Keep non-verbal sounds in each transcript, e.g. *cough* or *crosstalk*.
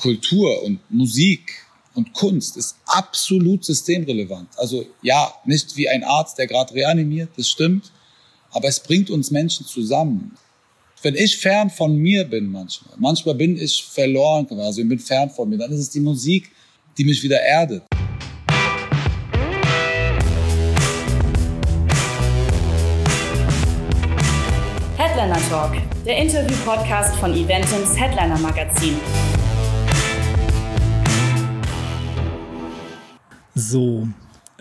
Kultur und Musik und Kunst ist absolut systemrelevant. Also ja, nicht wie ein Arzt, der gerade reanimiert, das stimmt, aber es bringt uns Menschen zusammen. Wenn ich fern von mir bin manchmal, manchmal bin ich verloren quasi und bin fern von mir, dann ist es die Musik, die mich wieder erdet. Headliner Talk, der Interview-Podcast von Eventims Headliner Magazin. So.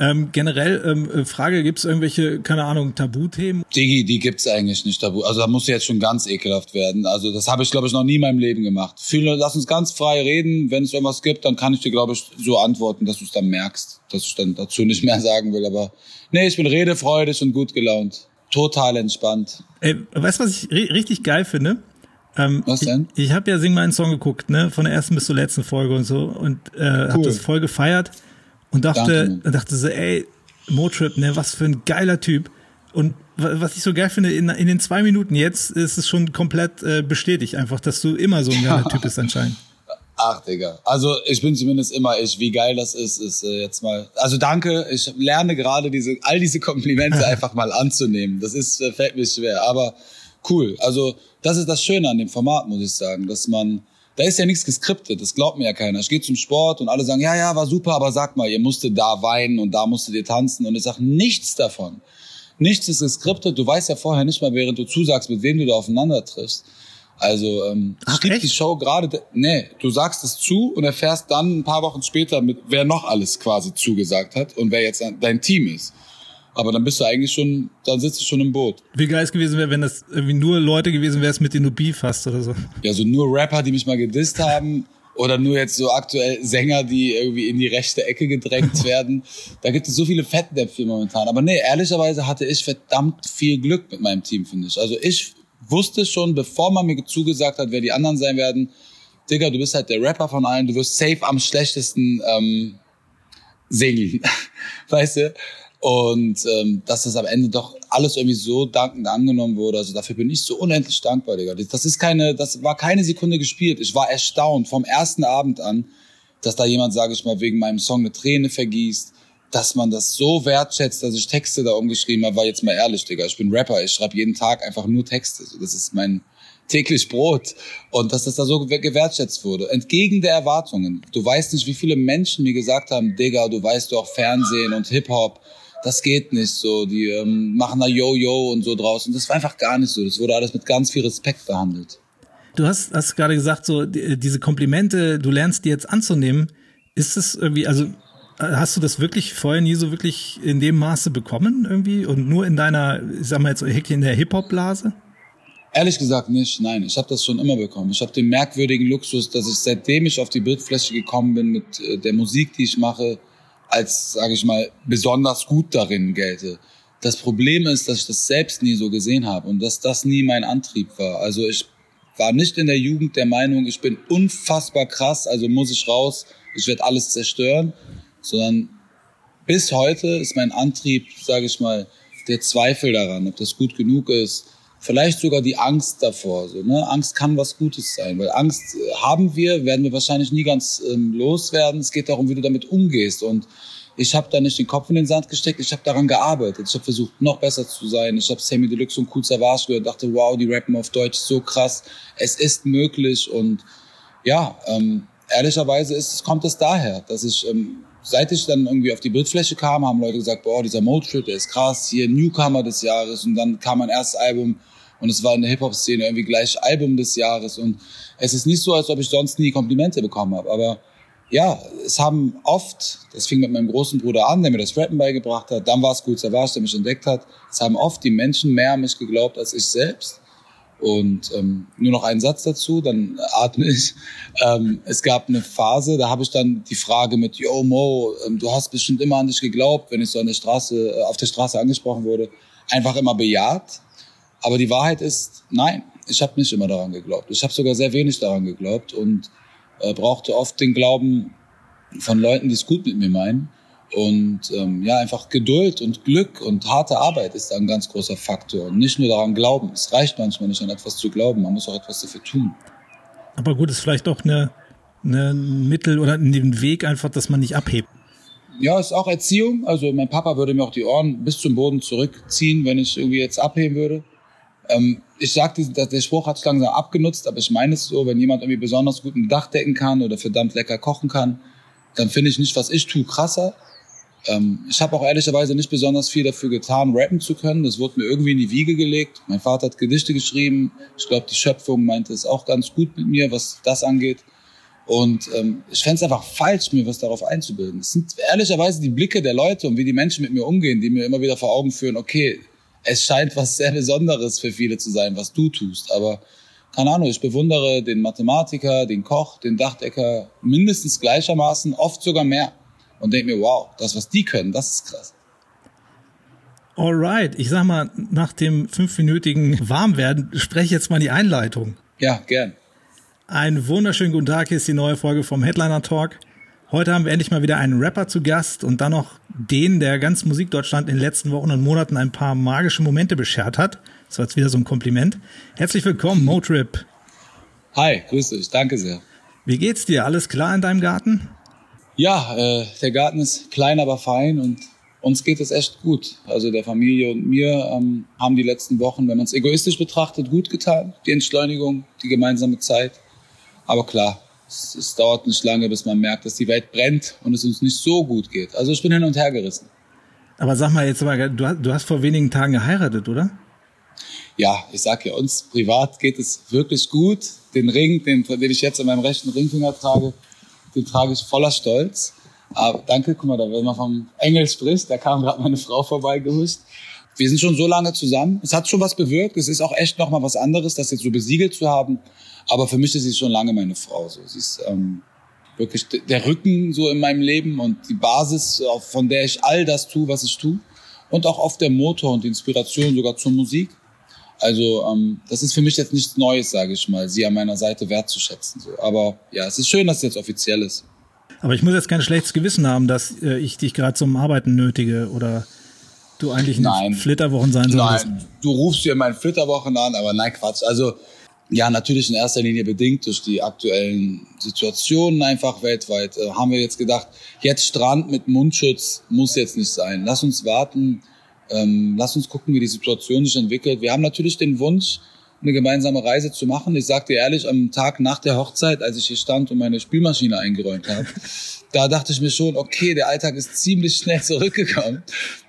Ähm, generell, ähm, äh, Frage, gibt es irgendwelche, keine Ahnung, Tabuthemen? Digi, die gibt's eigentlich nicht tabu. Also da muss jetzt schon ganz ekelhaft werden. Also das habe ich, glaube ich, noch nie in meinem Leben gemacht. Viele, lass uns ganz frei reden. Wenn es irgendwas gibt, dann kann ich dir, glaube ich, so antworten, dass du es dann merkst. Dass ich dann dazu nicht mehr *laughs* sagen will. Aber nee, ich bin redefreudig und gut gelaunt. Total entspannt. Ey, weißt du, was ich richtig geil finde? Ähm, was denn? Ich, ich habe ja Sing meinen Song geguckt, ne? Von der ersten bis zur letzten Folge und so. Und äh, cool. habe das voll gefeiert und dachte, Danke, dachte so, ey, Motrip, ne, was für ein geiler Typ. Und was ich so geil finde, in, in den zwei Minuten jetzt ist es schon komplett äh, bestätigt, einfach, dass du immer so ein geiler Typ bist anscheinend. *laughs* Ach, Digga. Also ich bin zumindest immer ich. Wie geil das ist, ist äh, jetzt mal. Also danke. Ich lerne gerade diese all diese Komplimente *laughs* einfach mal anzunehmen. Das ist äh, fällt mir schwer, aber cool. Also das ist das Schöne an dem Format, muss ich sagen, dass man da ist ja nichts geskriptet, das glaubt mir ja keiner. Ich gehe zum Sport und alle sagen, ja, ja, war super, aber sag mal, ihr musstet da weinen und da musstet ihr tanzen und ich sage nichts davon. Nichts ist geskriptet, du weißt ja vorher nicht mal, während du zusagst, mit wem du da aufeinander triffst. Also ähm, Ach, ich die Show gerade, nee, du sagst es zu und erfährst dann ein paar Wochen später, mit wer noch alles quasi zugesagt hat und wer jetzt dein Team ist. Aber dann bist du eigentlich schon, dann sitzt du schon im Boot. Wie geil es gewesen wäre, wenn das irgendwie nur Leute gewesen wären, mit denen du Beef hast oder so. Ja, so nur Rapper, die mich mal gedisst haben. Oder nur jetzt so aktuell Sänger, die irgendwie in die rechte Ecke gedrängt *laughs* werden. Da gibt es so viele Fettnäpfchen momentan. Aber nee, ehrlicherweise hatte ich verdammt viel Glück mit meinem Team, finde ich. Also ich wusste schon, bevor man mir zugesagt hat, wer die anderen sein werden, Digga, du bist halt der Rapper von allen, du wirst safe am schlechtesten ähm, singen. *laughs* weißt du? Und ähm, dass das am Ende doch alles irgendwie so dankend angenommen wurde. Also dafür bin ich so unendlich dankbar, Digga. Das ist keine, das war keine Sekunde gespielt. Ich war erstaunt vom ersten Abend an, dass da jemand, sage ich mal, wegen meinem Song eine Träne vergießt, dass man das so wertschätzt, dass ich Texte da umgeschrieben habe, war jetzt mal ehrlich, Digga. Ich bin Rapper, ich schreibe jeden Tag einfach nur Texte. Das ist mein täglich Brot. Und dass das da so gewertschätzt wurde. Entgegen der Erwartungen. Du weißt nicht, wie viele Menschen mir gesagt haben, Digga, du weißt doch Fernsehen und Hip-Hop das geht nicht so. Die ähm, machen da Yo-Yo und so draußen. Das war einfach gar nicht so. Das wurde alles mit ganz viel Respekt behandelt. Du hast, hast gerade gesagt, so die, diese Komplimente, du lernst die jetzt anzunehmen. Ist es irgendwie, also hast du das wirklich vorher nie so wirklich in dem Maße bekommen irgendwie und nur in deiner, ich sag mal jetzt in der Hip-Hop-Blase? Ehrlich gesagt nicht, nein. Ich habe das schon immer bekommen. Ich habe den merkwürdigen Luxus, dass ich seitdem ich auf die Bildfläche gekommen bin mit äh, der Musik, die ich mache, als, sage ich mal, besonders gut darin gelte. Das Problem ist, dass ich das selbst nie so gesehen habe und dass das nie mein Antrieb war. Also ich war nicht in der Jugend der Meinung, ich bin unfassbar krass, also muss ich raus, ich werde alles zerstören, sondern bis heute ist mein Antrieb, sage ich mal, der Zweifel daran, ob das gut genug ist, vielleicht sogar die Angst davor. So, ne? Angst kann was Gutes sein, weil Angst äh, haben wir, werden wir wahrscheinlich nie ganz ähm, loswerden. Es geht darum, wie du damit umgehst. Und ich habe da nicht den Kopf in den Sand gesteckt, ich habe daran gearbeitet. Ich habe versucht, noch besser zu sein. Ich habe Sammy Deluxe und Cool Savage gehört, dachte, wow, die rappen auf Deutsch so krass. Es ist möglich und ja, ähm, ehrlicherweise ist, kommt es daher, dass ich ähm, seit ich dann irgendwie auf die Bildfläche kam, haben Leute gesagt, boah, dieser Motrip, der ist krass, hier Newcomer des Jahres. Und dann kam mein erstes Album und es war in der Hip-Hop-Szene irgendwie gleich Album des Jahres. Und es ist nicht so, als ob ich sonst nie Komplimente bekommen habe, aber ja, es haben oft, das fing mit meinem großen Bruder an, der mir das Rappen beigebracht hat, dann war es Cool Savage, der mich entdeckt hat, es haben oft die Menschen mehr an mich geglaubt als ich selbst und ähm, nur noch einen Satz dazu, dann atme ich. Ähm, es gab eine Phase, da habe ich dann die Frage mit, Yo Mo, ähm, du hast bestimmt immer an dich geglaubt, wenn ich so an der Straße, äh, auf der Straße angesprochen wurde, einfach immer bejaht. Aber die Wahrheit ist, nein, ich habe nicht immer daran geglaubt. Ich habe sogar sehr wenig daran geglaubt und äh, brauchte oft den Glauben von Leuten, die es gut mit mir meinen. Und ähm, ja, einfach Geduld und Glück und harte Arbeit ist ein ganz großer Faktor. Und nicht nur daran glauben. Es reicht manchmal nicht an etwas zu glauben, man muss auch etwas dafür tun. Aber gut, ist vielleicht auch eine, ne, Mittel oder den Weg einfach, dass man nicht abhebt? Ja, ist auch Erziehung. Also mein Papa würde mir auch die Ohren bis zum Boden zurückziehen, wenn ich irgendwie jetzt abheben würde. Ähm, ich sage, der Spruch hat sich langsam abgenutzt, aber ich meine es so, wenn jemand irgendwie besonders gut ein Dach decken kann oder verdammt lecker kochen kann, dann finde ich nicht, was ich tue, krasser. Ähm, ich habe auch ehrlicherweise nicht besonders viel dafür getan, rappen zu können. Das wurde mir irgendwie in die Wiege gelegt. Mein Vater hat Gedichte geschrieben. Ich glaube, die Schöpfung meinte es auch ganz gut mit mir, was das angeht. Und ähm, ich fände es einfach falsch, mir was darauf einzubilden. Es sind ehrlicherweise die Blicke der Leute und wie die Menschen mit mir umgehen, die mir immer wieder vor Augen führen, okay, es scheint was sehr Besonderes für viele zu sein, was du tust. Aber keine Ahnung, ich bewundere den Mathematiker, den Koch, den Dachdecker mindestens gleichermaßen, oft sogar mehr. Und denke mir, wow, das, was die können, das ist krass. Alright, ich sag mal, nach dem fünfminütigen Warmwerden spreche ich jetzt mal die Einleitung. Ja, gern. Einen wunderschönen guten Tag, hier ist die neue Folge vom Headliner Talk. Heute haben wir endlich mal wieder einen Rapper zu Gast und dann noch den, der ganz Musikdeutschland in den letzten Wochen und Monaten ein paar magische Momente beschert hat. Das war jetzt wieder so ein Kompliment. Herzlich willkommen, Motrip. Hi, grüß dich, danke sehr. Wie geht's dir? Alles klar in deinem Garten? Ja, äh, der Garten ist klein, aber fein und uns geht es echt gut. Also der Familie und mir ähm, haben die letzten Wochen, wenn man es egoistisch betrachtet, gut getan. Die Entschleunigung, die gemeinsame Zeit. Aber klar, es, es, dauert nicht lange, bis man merkt, dass die Welt brennt und es uns nicht so gut geht. Also ich bin hin und her gerissen. Aber sag mal jetzt mal, du, du hast vor wenigen Tagen geheiratet, oder? Ja, ich sag ja, uns privat geht es wirklich gut. Den Ring, den, den ich jetzt an meinem rechten Ringfinger trage, den trage ich voller Stolz. Aber danke, guck mal, da wenn man vom Engel spricht, da kam gerade meine Frau vorbeigehuscht. Wir sind schon so lange zusammen. Es hat schon was bewirkt. Es ist auch echt noch mal was anderes, das jetzt so besiegelt zu haben. Aber für mich ist sie schon lange meine Frau. So. Sie ist ähm, wirklich der Rücken so in meinem Leben und die Basis, von der ich all das tue, was ich tue. Und auch oft der Motor und die Inspiration sogar zur Musik. Also ähm, das ist für mich jetzt nichts Neues, sage ich mal, sie an meiner Seite wertzuschätzen. So. Aber ja, es ist schön, dass es jetzt offiziell ist. Aber ich muss jetzt kein schlechtes Gewissen haben, dass äh, ich dich gerade zum Arbeiten nötige oder du eigentlich in Flitterwochen sein solltest. Nein, du rufst dir meinen Flitterwochen an, aber nein, Quatsch. Also ja, natürlich in erster Linie bedingt durch die aktuellen Situationen einfach weltweit. Äh, haben wir jetzt gedacht, jetzt Strand mit Mundschutz muss jetzt nicht sein. Lass uns warten, ähm, lass uns gucken, wie die Situation sich entwickelt. Wir haben natürlich den Wunsch, eine gemeinsame Reise zu machen. Ich sagte ehrlich, am Tag nach der Hochzeit, als ich hier stand und meine Spülmaschine eingeräumt habe, *laughs* da dachte ich mir schon, okay, der Alltag ist ziemlich schnell zurückgekommen.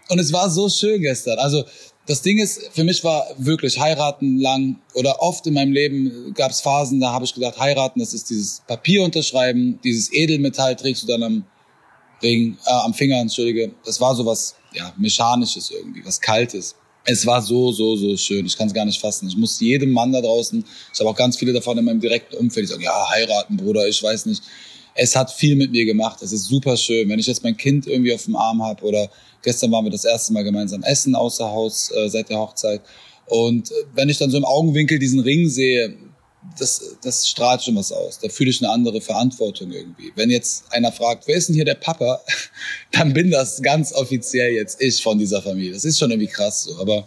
Und es war so schön gestern. Also das Ding ist, für mich war wirklich heiraten lang oder oft in meinem Leben gab es Phasen, da habe ich gedacht, heiraten, das ist dieses Papier unterschreiben, dieses Edelmetall trägst du dann am Ring, äh, am Finger, entschuldige. Das war so was, ja, mechanisches irgendwie, was kaltes. Es war so, so, so schön. Ich kann es gar nicht fassen. Ich muss jedem Mann da draußen, ich habe auch ganz viele davon in meinem direkten Umfeld, die sagen, ja, heiraten, Bruder, ich weiß nicht. Es hat viel mit mir gemacht. Es ist super schön. Wenn ich jetzt mein Kind irgendwie auf dem Arm habe oder Gestern waren wir das erste Mal gemeinsam essen außer Haus äh, seit der Hochzeit. Und wenn ich dann so im Augenwinkel diesen Ring sehe, das, das strahlt schon was aus. Da fühle ich eine andere Verantwortung irgendwie. Wenn jetzt einer fragt, wer ist denn hier der Papa, *laughs* dann bin das ganz offiziell jetzt ich von dieser Familie. Das ist schon irgendwie krass so. Aber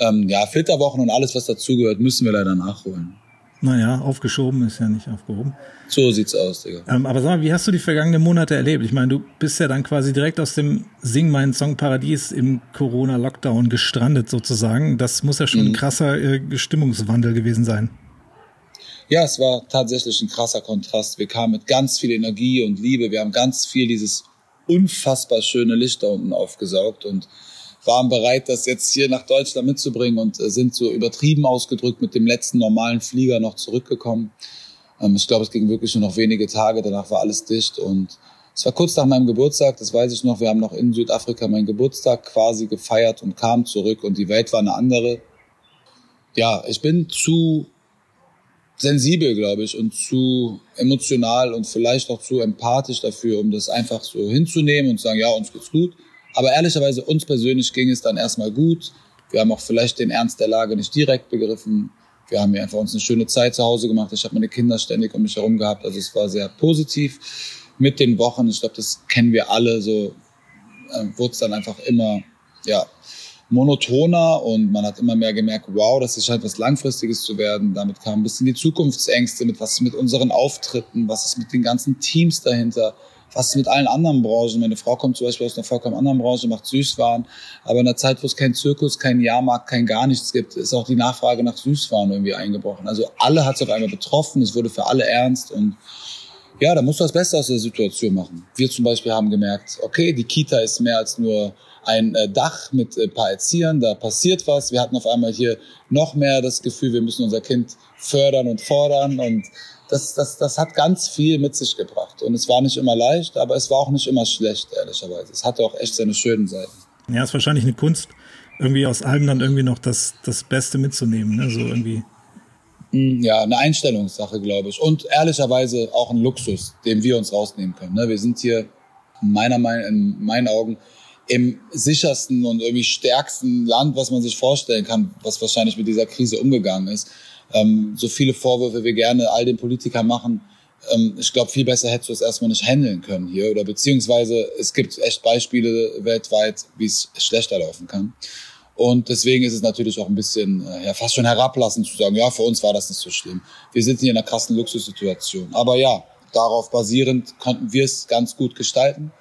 ähm, ja, Filterwochen und alles, was dazugehört, müssen wir leider nachholen. Naja, aufgeschoben ist ja nicht aufgehoben. So sieht's aus, Digga. Ähm, aber sag mal, wie hast du die vergangenen Monate erlebt? Ich meine, du bist ja dann quasi direkt aus dem Sing meinen Song Paradies im Corona-Lockdown gestrandet sozusagen. Das muss ja schon mhm. ein krasser äh, Stimmungswandel gewesen sein. Ja, es war tatsächlich ein krasser Kontrast. Wir kamen mit ganz viel Energie und Liebe. Wir haben ganz viel dieses unfassbar schöne Licht da unten aufgesaugt und waren bereit, das jetzt hier nach Deutschland mitzubringen und äh, sind so übertrieben ausgedrückt mit dem letzten normalen Flieger noch zurückgekommen. Ähm, ich glaube, es ging wirklich nur noch wenige Tage, danach war alles dicht und es war kurz nach meinem Geburtstag, das weiß ich noch. Wir haben noch in Südafrika meinen Geburtstag quasi gefeiert und kamen zurück und die Welt war eine andere. Ja, ich bin zu sensibel, glaube ich, und zu emotional und vielleicht auch zu empathisch dafür, um das einfach so hinzunehmen und zu sagen, ja, uns geht's gut. Aber ehrlicherweise, uns persönlich ging es dann erstmal gut. Wir haben auch vielleicht den Ernst der Lage nicht direkt begriffen. Wir haben hier einfach uns eine schöne Zeit zu Hause gemacht. Ich habe meine Kinder ständig um mich herum gehabt. Also es war sehr positiv. Mit den Wochen, ich glaube, das kennen wir alle, so äh, wurde es dann einfach immer, ja, monotoner und man hat immer mehr gemerkt, wow, das ist halt was Langfristiges zu werden. Damit kamen ein bisschen die Zukunftsängste mit, was ist mit unseren Auftritten, was ist mit den ganzen Teams dahinter, was ist mit allen anderen Branchen. Meine Frau kommt zum Beispiel aus einer vollkommen anderen Branche, macht Süßwaren, aber in einer Zeit, wo es keinen Zirkus, keinen Jahrmarkt, kein gar nichts gibt, ist auch die Nachfrage nach Süßwaren irgendwie eingebrochen. Also alle hat es auf einmal betroffen, es wurde für alle ernst und ja, da musst du das Beste aus der Situation machen. Wir zum Beispiel haben gemerkt, okay, die Kita ist mehr als nur ein äh, Dach mit ein paar Erziehern, da passiert was. Wir hatten auf einmal hier noch mehr das Gefühl, wir müssen unser Kind fördern und fordern und das, das, das hat ganz viel mit sich gebracht. Und es war nicht immer leicht, aber es war auch nicht immer schlecht, ehrlicherweise. Es hatte auch echt seine schönen Seiten. Ja, es ist wahrscheinlich eine Kunst, irgendwie aus allem dann irgendwie noch das, das Beste mitzunehmen, ne? so irgendwie. Mm, ja, eine Einstellungssache, glaube ich. Und ehrlicherweise auch ein Luxus, den wir uns rausnehmen können. Ne? Wir sind hier meiner Meinung, in meinen Augen im sichersten und irgendwie stärksten Land, was man sich vorstellen kann, was wahrscheinlich mit dieser Krise umgegangen ist. Ähm, so viele Vorwürfe wir gerne all den Politikern machen, ähm, ich glaube, viel besser hättest du es erstmal nicht handeln können hier. Oder beziehungsweise es gibt echt Beispiele weltweit, wie es schlechter laufen kann. Und deswegen ist es natürlich auch ein bisschen, äh, ja, fast schon herablassend zu sagen, ja, für uns war das nicht so schlimm. Wir sind hier in einer krassen Luxussituation. Aber ja, darauf basierend konnten wir es ganz gut gestalten.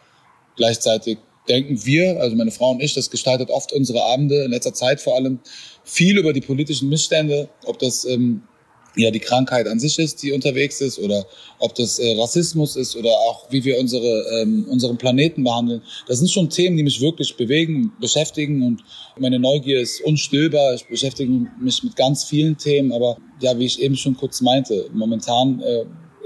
Gleichzeitig denken wir, also meine Frau und ich, das gestaltet oft unsere Abende, in letzter Zeit vor allem, viel über die politischen Missstände, ob das ähm, ja die Krankheit an sich ist, die unterwegs ist, oder ob das äh, Rassismus ist oder auch wie wir unsere ähm, unseren Planeten behandeln. Das sind schon Themen, die mich wirklich bewegen, beschäftigen und meine Neugier ist unstillbar. Ich beschäftige mich mit ganz vielen Themen, aber ja, wie ich eben schon kurz meinte, momentan äh,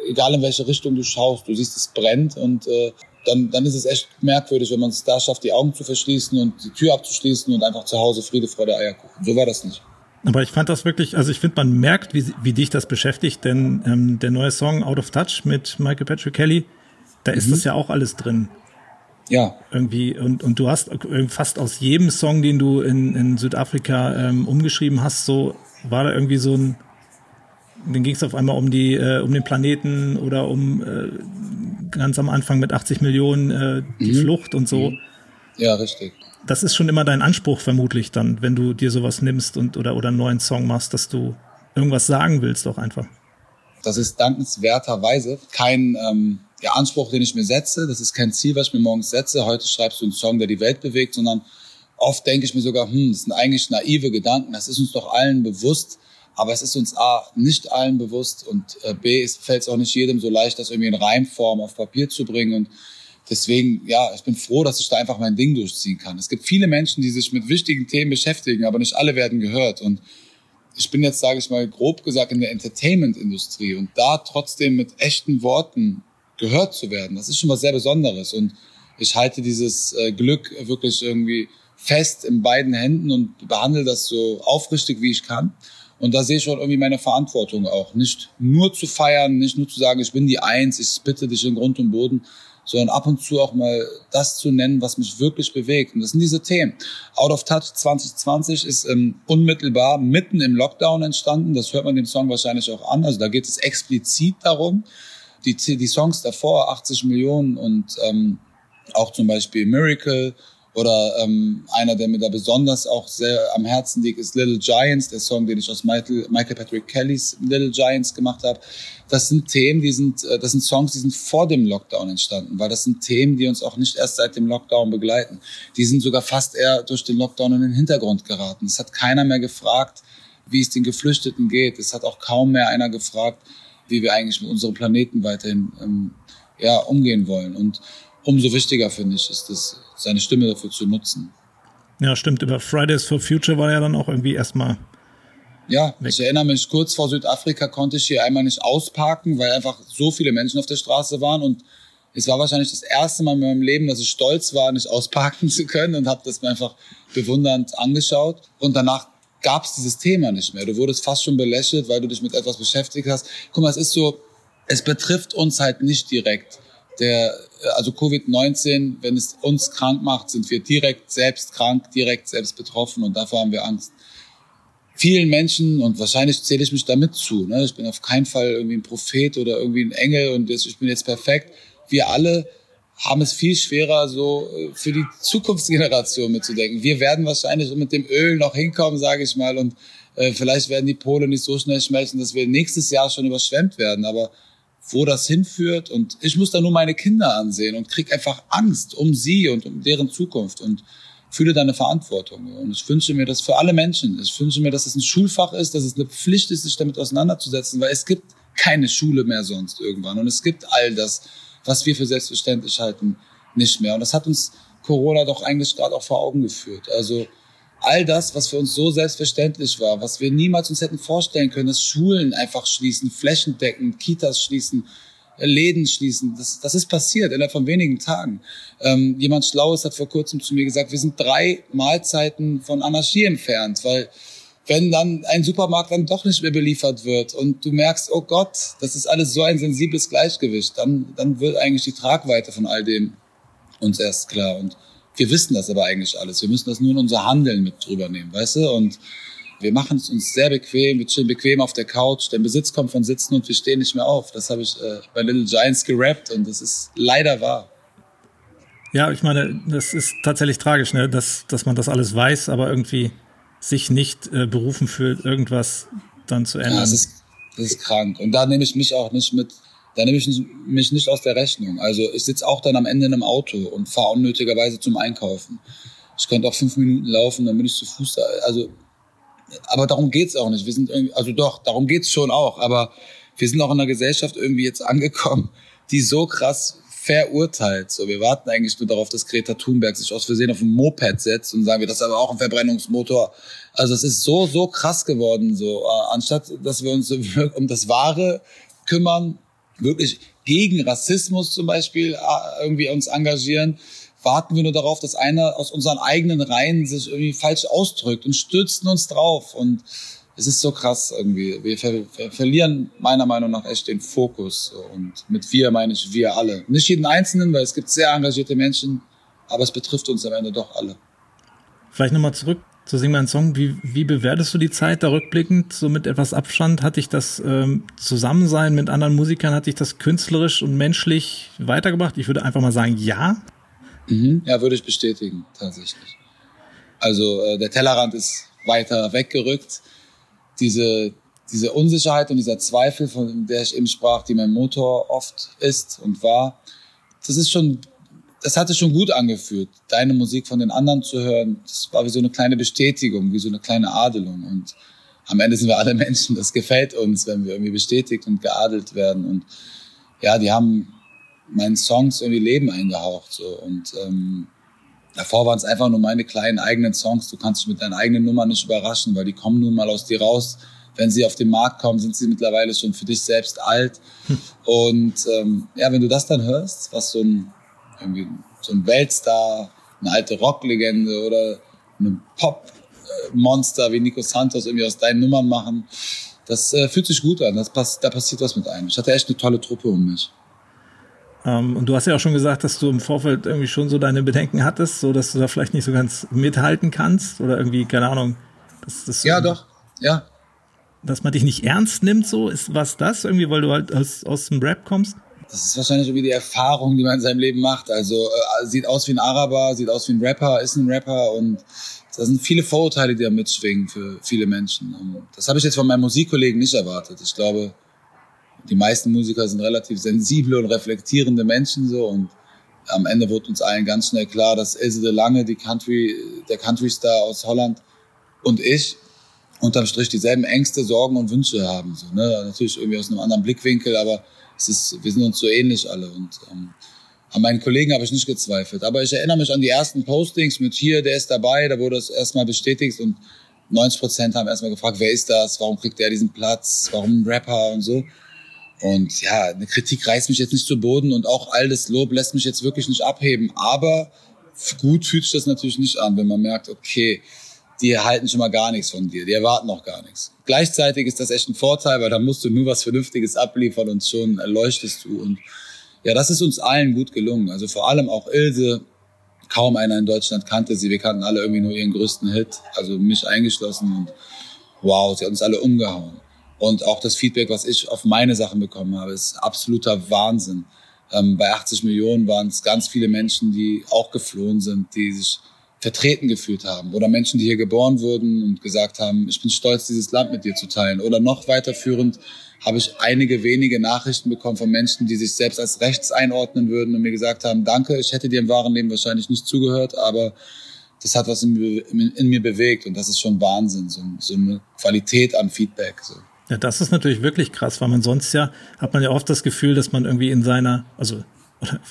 egal in welche Richtung du schaust, du siehst, es brennt und äh, dann, dann ist es echt merkwürdig, wenn man es da schafft, die Augen zu verschließen und die Tür abzuschließen und einfach zu Hause Friede, Freude, Eierkuchen. So war das nicht. Aber ich fand das wirklich, also ich finde, man merkt, wie, wie dich das beschäftigt, denn ähm, der neue Song Out of Touch mit Michael Patrick Kelly, da ist mhm. das ja auch alles drin. Ja. Irgendwie, und, und du hast fast aus jedem Song, den du in, in Südafrika ähm, umgeschrieben hast, so war da irgendwie so ein, dann ging es auf einmal um die, äh, um den Planeten oder um äh, ganz am Anfang mit 80 Millionen äh, die mhm. Flucht und so. Mhm. Ja, richtig. Das ist schon immer dein Anspruch vermutlich dann, wenn du dir sowas nimmst und oder oder einen neuen Song machst, dass du irgendwas sagen willst, auch einfach. Das ist dankenswerterweise kein ähm, ja, Anspruch, den ich mir setze. Das ist kein Ziel, was ich mir morgens setze. Heute schreibst du einen Song, der die Welt bewegt, sondern oft denke ich mir sogar, hm, das sind eigentlich naive Gedanken. Das ist uns doch allen bewusst. Aber es ist uns A, nicht allen bewusst und äh, B, fällt es auch nicht jedem so leicht, das irgendwie in Reimform auf Papier zu bringen. Und deswegen, ja, ich bin froh, dass ich da einfach mein Ding durchziehen kann. Es gibt viele Menschen, die sich mit wichtigen Themen beschäftigen, aber nicht alle werden gehört. Und ich bin jetzt, sage ich mal, grob gesagt in der Entertainment-Industrie und da trotzdem mit echten Worten gehört zu werden, das ist schon was sehr Besonderes. Und ich halte dieses äh, Glück wirklich irgendwie fest in beiden Händen und behandle das so aufrichtig, wie ich kann. Und da sehe ich schon irgendwie meine Verantwortung auch. Nicht nur zu feiern, nicht nur zu sagen, ich bin die Eins, ich bitte dich in Grund und Boden, sondern ab und zu auch mal das zu nennen, was mich wirklich bewegt. Und das sind diese Themen. Out of Touch 2020 ist ähm, unmittelbar mitten im Lockdown entstanden. Das hört man dem Song wahrscheinlich auch an. Also da geht es explizit darum. Die, die Songs davor, 80 Millionen und ähm, auch zum Beispiel Miracle oder ähm, einer, der mir da besonders auch sehr am Herzen liegt, ist Little Giants, der Song, den ich aus Michael, Michael Patrick Kellys Little Giants gemacht habe. Das sind Themen, die sind, äh, das sind Songs, die sind vor dem Lockdown entstanden, weil das sind Themen, die uns auch nicht erst seit dem Lockdown begleiten. Die sind sogar fast eher durch den Lockdown in den Hintergrund geraten. Es hat keiner mehr gefragt, wie es den Geflüchteten geht. Es hat auch kaum mehr einer gefragt, wie wir eigentlich mit unserem Planeten weiterhin ähm, ja, umgehen wollen. Und umso wichtiger finde ich, ist es, seine Stimme dafür zu nutzen. Ja, stimmt. Über Fridays for Future war er dann auch irgendwie erstmal. Ja, weg. ich erinnere mich, kurz vor Südafrika konnte ich hier einmal nicht ausparken, weil einfach so viele Menschen auf der Straße waren und es war wahrscheinlich das erste Mal in meinem Leben, dass ich stolz war, nicht ausparken *laughs* zu können und habe das mir einfach bewundernd angeschaut. Und danach gab es dieses Thema nicht mehr. Du wurdest fast schon belächelt, weil du dich mit etwas beschäftigt hast. Guck mal, es ist so, es betrifft uns halt nicht direkt der, also Covid-19, wenn es uns krank macht, sind wir direkt selbst krank, direkt selbst betroffen und davor haben wir Angst. Vielen Menschen, und wahrscheinlich zähle ich mich damit zu, ne? ich bin auf keinen Fall irgendwie ein Prophet oder irgendwie ein Engel und ich bin jetzt perfekt. Wir alle haben es viel schwerer, so äh, für die Zukunftsgeneration mitzudenken. Wir werden wahrscheinlich mit dem Öl noch hinkommen, sage ich mal, und äh, vielleicht werden die Pole nicht so schnell schmelzen, dass wir nächstes Jahr schon überschwemmt werden. Aber wo das hinführt und ich muss da nur meine Kinder ansehen und krieg einfach Angst um sie und um deren Zukunft und fühle da eine Verantwortung. Und ich wünsche mir das für alle Menschen. Ich wünsche mir, dass es ein Schulfach ist, dass es eine Pflicht ist, sich damit auseinanderzusetzen, weil es gibt keine Schule mehr sonst irgendwann und es gibt all das, was wir für selbstverständlich halten, nicht mehr. Und das hat uns Corona doch eigentlich gerade auch vor Augen geführt. Also all das, was für uns so selbstverständlich war, was wir niemals uns hätten vorstellen können, dass Schulen einfach schließen, flächendeckend, Kitas schließen, Läden schließen. Das, das ist passiert innerhalb von wenigen Tagen. Ähm, jemand Schlaues hat vor kurzem zu mir gesagt, wir sind drei Mahlzeiten von Anarchie entfernt, weil wenn dann ein Supermarkt dann doch nicht mehr beliefert wird und du merkst, oh Gott, das ist alles so ein sensibles Gleichgewicht, dann, dann wird eigentlich die Tragweite von all dem uns erst klar. Und wir wissen das aber eigentlich alles. Wir müssen das nur in unser Handeln mit drüber nehmen, weißt du? Und wir machen es uns sehr bequem, wir chillen bequem auf der Couch, der Besitz kommt von Sitzen und wir stehen nicht mehr auf. Das habe ich äh, bei Little Giants gerappt und das ist leider wahr. Ja, ich meine, das ist tatsächlich tragisch, ne? dass, dass man das alles weiß, aber irgendwie sich nicht äh, berufen fühlt, irgendwas dann zu ändern. Ja, das ist, das ist krank. Und da nehme ich mich auch nicht mit, da nehme ich mich nicht aus der Rechnung. Also ich sitze auch dann am Ende in einem Auto und fahre unnötigerweise zum Einkaufen. Ich könnte auch fünf Minuten laufen, dann bin ich zu Fuß da. Also, aber darum geht's auch nicht. Wir sind irgendwie, also doch, darum geht's schon auch. Aber wir sind auch in einer Gesellschaft irgendwie jetzt angekommen, die so krass verurteilt. So, wir warten eigentlich nur darauf, dass Greta Thunberg sich aus Versehen auf ein Moped setzt und sagen wir, das ist aber auch ein Verbrennungsmotor. Also es ist so, so krass geworden, so. Äh, anstatt, dass wir uns um das Wahre kümmern, wirklich gegen Rassismus zum Beispiel äh, irgendwie uns engagieren, warten wir nur darauf, dass einer aus unseren eigenen Reihen sich irgendwie falsch ausdrückt und stürzen uns drauf. Und es ist so krass irgendwie. Wir, ver ver verlieren meiner Meinung nach echt den Fokus. Und mit wir meine ich wir alle. Nicht jeden Einzelnen, weil es gibt sehr engagierte Menschen, aber es betrifft uns am Ende doch alle. Vielleicht nochmal zurück zu Sing mein Song. Wie, wie bewertest du die Zeit da rückblickend? So mit etwas Abstand hat dich das ähm, Zusammensein mit anderen Musikern, hat dich das künstlerisch und menschlich weitergebracht? Ich würde einfach mal sagen, ja. Mhm, ja, würde ich bestätigen, tatsächlich. Also äh, der Tellerrand ist weiter weggerückt diese, diese Unsicherheit und dieser Zweifel, von der ich eben sprach, die mein Motor oft ist und war, das ist schon, das hatte schon gut angefühlt, deine Musik von den anderen zu hören. Das war wie so eine kleine Bestätigung, wie so eine kleine Adelung. Und am Ende sind wir alle Menschen. Das gefällt uns, wenn wir irgendwie bestätigt und geadelt werden. Und ja, die haben meinen Songs irgendwie Leben eingehaucht. So. Und ähm, Davor waren es einfach nur meine kleinen eigenen Songs. Du kannst dich mit deinen eigenen Nummern nicht überraschen, weil die kommen nun mal aus dir raus. Wenn sie auf den Markt kommen, sind sie mittlerweile schon für dich selbst alt. Hm. Und ähm, ja, wenn du das dann hörst, was so ein, irgendwie so ein Weltstar, eine alte Rocklegende oder ein Pop-Monster wie Nico Santos irgendwie aus deinen Nummern machen, das äh, fühlt sich gut an. Das pass da passiert was mit einem. Ich hatte echt eine tolle Truppe um mich. Ähm, und du hast ja auch schon gesagt, dass du im Vorfeld irgendwie schon so deine Bedenken hattest, so dass du da vielleicht nicht so ganz mithalten kannst oder irgendwie, keine Ahnung. Das, das ja, doch, ja. Dass man dich nicht ernst nimmt, so ist was das irgendwie, weil du halt aus, aus dem Rap kommst? Das ist wahrscheinlich irgendwie die Erfahrung, die man in seinem Leben macht. Also äh, sieht aus wie ein Araber, sieht aus wie ein Rapper, ist ein Rapper und da sind viele Vorurteile, die da mitschwingen für viele Menschen. Und das habe ich jetzt von meinen Musikkollegen nicht erwartet. Ich glaube, die meisten Musiker sind relativ sensible und reflektierende Menschen so und am Ende wird uns allen ganz schnell klar, dass Ilse de Lange, die Country, der Country Star aus Holland und ich unterm Strich dieselben Ängste, Sorgen und Wünsche haben. So, ne? Natürlich irgendwie aus einem anderen Blickwinkel, aber es ist, wir sind uns so ähnlich alle. Und ähm, an meinen Kollegen habe ich nicht gezweifelt. Aber ich erinnere mich an die ersten Postings mit hier, der ist dabei, da wurde es erstmal bestätigt und 90 Prozent haben erstmal gefragt, wer ist das, warum kriegt der diesen Platz, warum ein Rapper und so. Und ja, eine Kritik reißt mich jetzt nicht zu Boden und auch all das Lob lässt mich jetzt wirklich nicht abheben. Aber gut fühlt sich das natürlich nicht an, wenn man merkt, okay, die erhalten schon mal gar nichts von dir, die erwarten auch gar nichts. Gleichzeitig ist das echt ein Vorteil, weil da musst du nur was Vernünftiges abliefern und schon erleuchtest du. Und ja, das ist uns allen gut gelungen. Also vor allem auch Ilse, kaum einer in Deutschland kannte sie. Wir kannten alle irgendwie nur ihren größten Hit, also mich eingeschlossen. Und wow, sie hat uns alle umgehauen. Und auch das Feedback, was ich auf meine Sachen bekommen habe, ist absoluter Wahnsinn. Ähm, bei 80 Millionen waren es ganz viele Menschen, die auch geflohen sind, die sich vertreten gefühlt haben oder Menschen, die hier geboren wurden und gesagt haben, ich bin stolz, dieses Land mit dir zu teilen. Oder noch weiterführend habe ich einige wenige Nachrichten bekommen von Menschen, die sich selbst als rechts einordnen würden und mir gesagt haben, danke, ich hätte dir im wahren Leben wahrscheinlich nicht zugehört, aber das hat was in, in, in mir bewegt und das ist schon Wahnsinn, so, so eine Qualität an Feedback. So. Ja, das ist natürlich wirklich krass, weil man sonst ja, hat man ja oft das Gefühl, dass man irgendwie in seiner, also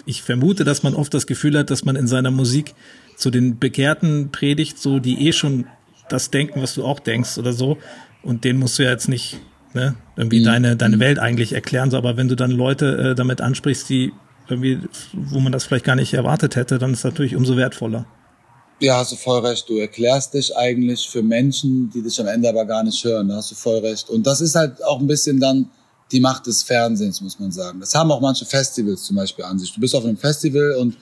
ich vermute, dass man oft das Gefühl hat, dass man in seiner Musik zu den Begehrten predigt, so die eh schon das denken, was du auch denkst oder so. Und denen musst du ja jetzt nicht ne, irgendwie mhm. deine, deine mhm. Welt eigentlich erklären. So, aber wenn du dann Leute äh, damit ansprichst, die irgendwie, wo man das vielleicht gar nicht erwartet hätte, dann ist das natürlich umso wertvoller. Ja, hast du voll recht. Du erklärst dich eigentlich für Menschen, die dich am Ende aber gar nicht hören. Da hast du voll recht. Und das ist halt auch ein bisschen dann die Macht des Fernsehens, muss man sagen. Das haben auch manche Festivals zum Beispiel an sich. Du bist auf einem Festival und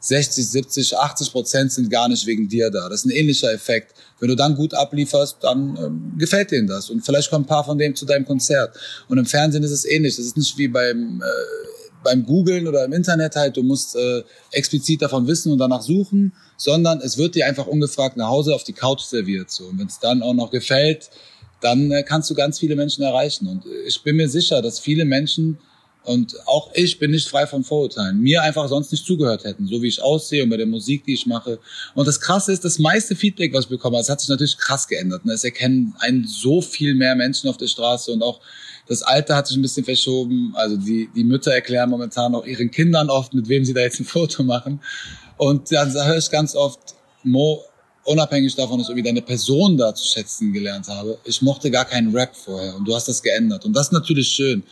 60, 70, 80 Prozent sind gar nicht wegen dir da. Das ist ein ähnlicher Effekt. Wenn du dann gut ablieferst, dann ähm, gefällt denen das. Und vielleicht kommen ein paar von denen zu deinem Konzert. Und im Fernsehen ist es ähnlich. Das ist nicht wie beim, äh, beim Googlen oder im Internet halt. Du musst äh, explizit davon wissen und danach suchen, sondern es wird dir einfach ungefragt nach Hause auf die Couch serviert. So. Und wenn es dann auch noch gefällt, dann äh, kannst du ganz viele Menschen erreichen. Und ich bin mir sicher, dass viele Menschen und auch ich bin nicht frei von Vorurteilen. Mir einfach sonst nicht zugehört hätten, so wie ich aussehe und bei der Musik, die ich mache. Und das Krasse ist, das meiste Feedback, was ich bekomme, das hat sich natürlich krass geändert. Ne? Es erkennen einen so viel mehr Menschen auf der Straße und auch das Alter hat sich ein bisschen verschoben. Also die, die Mütter erklären momentan auch ihren Kindern oft, mit wem sie da jetzt ein Foto machen. Und dann höre ich ganz oft, Mo, unabhängig davon, dass ich irgendwie deine Person da zu schätzen gelernt habe, ich mochte gar keinen Rap vorher und du hast das geändert. Und das ist natürlich schön.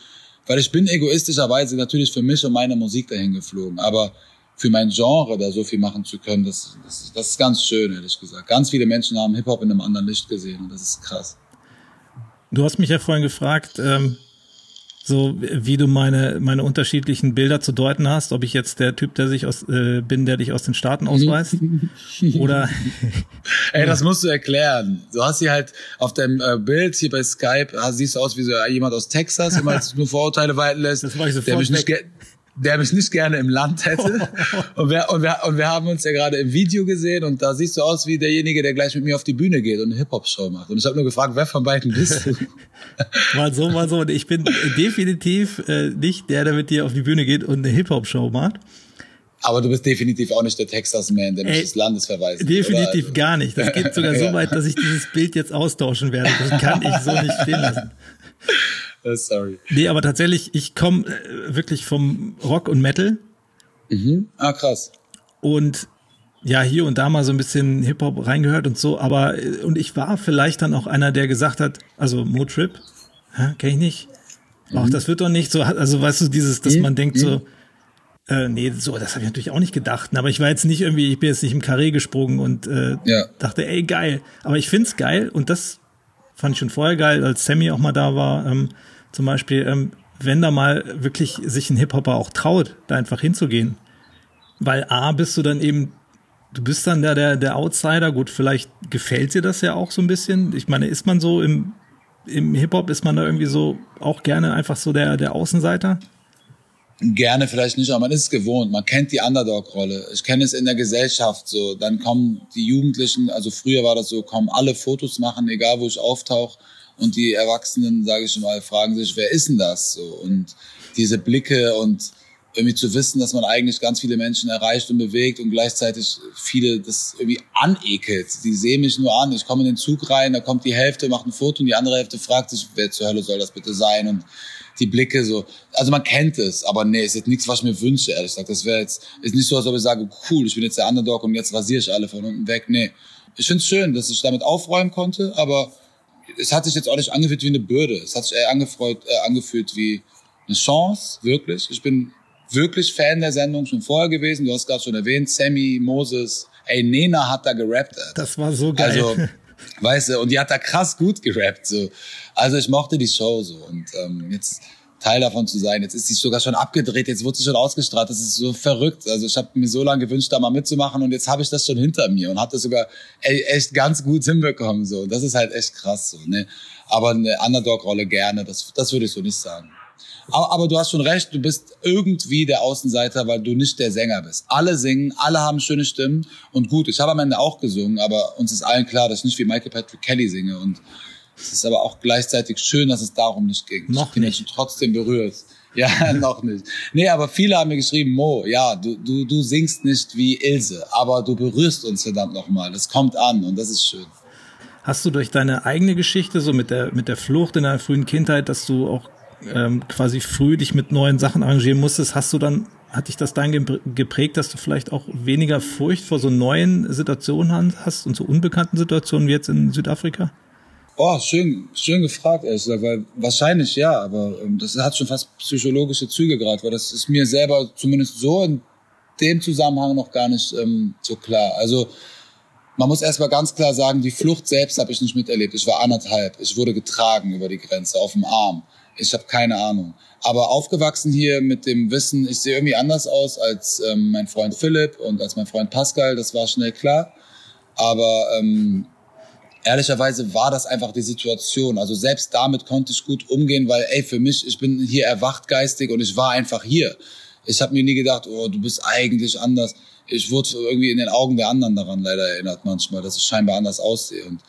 Weil ich bin egoistischerweise natürlich für mich und meine Musik dahin geflogen. Aber für mein Genre da so viel machen zu können, das, das, das ist ganz schön, ehrlich gesagt. Ganz viele Menschen haben Hip-Hop in einem anderen Licht gesehen und das ist krass. Du hast mich ja vorhin gefragt, ähm, so wie du meine meine unterschiedlichen Bilder zu deuten hast, ob ich jetzt der Typ, der sich aus äh, bin, der dich aus den Staaten ausweist *laughs* oder Ey, das musst du erklären. Du hast hier halt auf dem äh, Bild hier bei Skype, ah, siehst du aus wie so jemand aus Texas, der mal nur Vorurteile walten lässt. Das war ich sofort der mich nicht der mich nicht gerne im Land hätte. *laughs* Und wir, und, wir, und wir haben uns ja gerade im Video gesehen und da siehst du aus wie derjenige, der gleich mit mir auf die Bühne geht und eine Hip-Hop-Show macht. Und ich habe nur gefragt, wer von beiden bist du? *laughs* mal so, mal so. Und ich bin definitiv äh, nicht der, der mit dir auf die Bühne geht und eine Hip-Hop-Show macht. Aber du bist definitiv auch nicht der Texas-Man, der mich des Landes verweist. Definitiv also. gar nicht. Das geht sogar so *laughs* weit, dass ich dieses Bild jetzt austauschen werde. Das kann ich so nicht stehen lassen. Sorry. Nee, aber tatsächlich, ich komme äh, wirklich vom Rock und Metal. Mhm. Ah, krass. Und ja, hier und da mal so ein bisschen Hip-Hop reingehört und so, aber äh, und ich war vielleicht dann auch einer, der gesagt hat, also Motrip, kenn ich nicht. Mhm. Auch das wird doch nicht so, also weißt du, dieses, dass mhm. man denkt so, mhm. äh, nee, so, das habe ich natürlich auch nicht gedacht. Aber ich war jetzt nicht irgendwie, ich bin jetzt nicht im Karree gesprungen und äh, ja. dachte, ey, geil. Aber ich find's geil und das fand ich schon vorher geil, als Sammy auch mal da war. Ähm, zum Beispiel, ähm, wenn da mal wirklich sich ein Hip-Hopper auch traut, da einfach hinzugehen. Weil A, bist du dann eben, du bist dann der, der, der Outsider, gut, vielleicht gefällt dir das ja auch so ein bisschen. Ich meine, ist man so im, im Hip-Hop, ist man da irgendwie so auch gerne einfach so der, der Außenseiter? Gerne vielleicht nicht, aber man ist es gewohnt. Man kennt die Underdog-Rolle. Ich kenne es in der Gesellschaft so. Dann kommen die Jugendlichen, also früher war das so, kommen alle Fotos machen, egal wo ich auftauche. Und die Erwachsenen, sage ich mal, fragen sich, wer ist denn das? So, und diese Blicke und irgendwie zu wissen, dass man eigentlich ganz viele Menschen erreicht und bewegt und gleichzeitig viele das irgendwie anekelt. Die sehen mich nur an. Ich komme in den Zug rein, da kommt die Hälfte, macht ein Foto und die andere Hälfte fragt sich, wer zur Hölle soll das bitte sein? Und die Blicke so. Also man kennt es, aber nee, ist jetzt nichts, was ich mir wünsche, ehrlich gesagt. Das wäre jetzt, ist nicht so, als ob ich sage, cool, ich bin jetzt der Underdog und jetzt rasiere ich alle von unten weg. Nee. Ich finde es schön, dass ich damit aufräumen konnte, aber es hat sich jetzt auch nicht angefühlt wie eine Bürde. Es hat sich eher angefreut, äh, angefühlt wie eine Chance, wirklich. Ich bin wirklich Fan der Sendung schon vorher gewesen. Du hast gerade schon erwähnt, Sammy, Moses, ey, Nena hat da gerappt. Das war so geil. Also, *laughs* weißt du, und die hat da krass gut gerappt. So. Also ich mochte die Show so. Und ähm, jetzt Teil davon zu sein. Jetzt ist sie sogar schon abgedreht, jetzt wurde sie schon ausgestrahlt. Das ist so verrückt. Also ich habe mir so lange gewünscht, da mal mitzumachen und jetzt habe ich das schon hinter mir und habe das sogar echt ganz gut hinbekommen. So, das ist halt echt krass. So, ne? Aber eine Underdog-Rolle gerne, das, das würde ich so nicht sagen. Aber, aber du hast schon recht, du bist irgendwie der Außenseiter, weil du nicht der Sänger bist. Alle singen, alle haben schöne Stimmen und gut, ich habe am Ende auch gesungen, aber uns ist allen klar, dass ich nicht wie Michael Patrick Kelly singe und es ist aber auch gleichzeitig schön, dass es darum nicht ging. Noch ich nicht. trotzdem berührt. *laughs* Ja, noch nicht. Nee, aber viele haben mir geschrieben, Mo, ja, du, du, du singst nicht wie Ilse, aber du berührst uns verdammt nochmal. Das kommt an und das ist schön. Hast du durch deine eigene Geschichte, so mit der, mit der Flucht in deiner frühen Kindheit, dass du auch ähm, quasi früh dich mit neuen Sachen arrangieren musstest, hast du dann, hat dich das dann geprägt, dass du vielleicht auch weniger Furcht vor so neuen Situationen hast und so unbekannten Situationen wie jetzt in Südafrika? Oh, schön, schön gefragt, ehrlich gesagt, weil wahrscheinlich ja, aber ähm, das hat schon fast psychologische Züge gerade, weil das ist mir selber zumindest so in dem Zusammenhang noch gar nicht ähm, so klar. Also man muss erstmal ganz klar sagen, die Flucht selbst habe ich nicht miterlebt. Ich war anderthalb. Ich wurde getragen über die Grenze auf dem Arm. Ich habe keine Ahnung. Aber aufgewachsen hier mit dem Wissen, ich sehe irgendwie anders aus als ähm, mein Freund Philipp und als mein Freund Pascal, das war schnell klar. Aber ähm, ehrlicherweise war das einfach die Situation. Also selbst damit konnte ich gut umgehen, weil ey, für mich, ich bin hier erwacht geistig und ich war einfach hier. Ich habe mir nie gedacht, oh, du bist eigentlich anders. Ich wurde irgendwie in den Augen der anderen daran leider erinnert manchmal, dass ich scheinbar anders aussehe. Und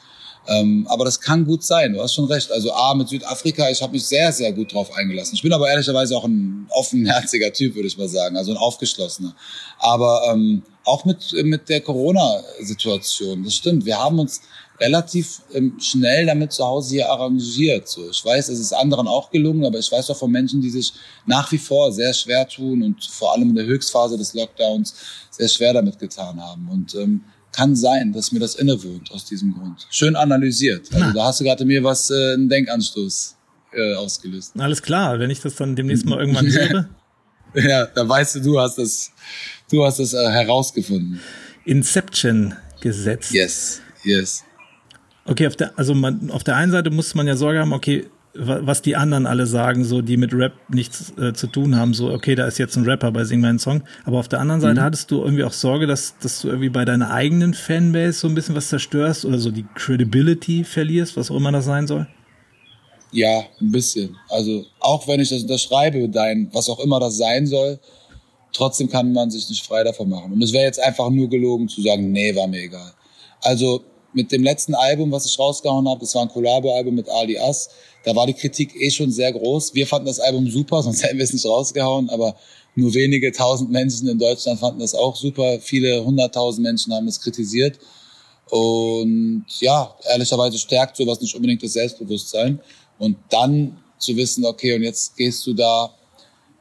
ähm, aber das kann gut sein, du hast schon recht. Also A, mit Südafrika, ich habe mich sehr, sehr gut drauf eingelassen. Ich bin aber ehrlicherweise auch ein offenherziger Typ, würde ich mal sagen, also ein aufgeschlossener. Aber ähm, auch mit, mit der Corona-Situation, das stimmt. Wir haben uns relativ ähm, schnell damit zu Hause hier arrangiert. So, ich weiß, es ist anderen auch gelungen, aber ich weiß auch von Menschen, die sich nach wie vor sehr schwer tun und vor allem in der Höchstphase des Lockdowns sehr schwer damit getan haben. Und ähm, kann sein, dass mir das innewohnt aus diesem Grund. Schön analysiert. Also da hast du gerade mir was, äh, einen Denkanstoß äh, ausgelöst. Alles klar, wenn ich das dann demnächst mal irgendwann *laughs* höre. ja, da weißt du, du hast das, du hast das äh, herausgefunden. Inception gesetzt. Yes, yes. Okay, auf der, also man, auf der einen Seite muss man ja Sorge haben, okay, was die anderen alle sagen, so die mit Rap nichts äh, zu tun haben, so okay, da ist jetzt ein Rapper bei Sing meinen Song, aber auf der anderen Seite mhm. hattest du irgendwie auch Sorge, dass, dass du irgendwie bei deiner eigenen Fanbase so ein bisschen was zerstörst oder so die Credibility verlierst, was auch immer das sein soll? Ja, ein bisschen. Also auch wenn ich das unterschreibe, dein, was auch immer das sein soll, trotzdem kann man sich nicht frei davon machen. Und es wäre jetzt einfach nur gelogen zu sagen, nee, war mir egal. Also mit dem letzten Album, was ich rausgehauen habe, das war ein Collabo-Album mit Ali As, da war die Kritik eh schon sehr groß. Wir fanden das Album super, *laughs* sonst hätten wir es nicht rausgehauen, aber nur wenige tausend Menschen in Deutschland fanden das auch super. Viele hunderttausend Menschen haben es kritisiert. Und ja, ehrlicherweise stärkt sowas nicht unbedingt das Selbstbewusstsein. Und dann zu wissen, okay, und jetzt gehst du da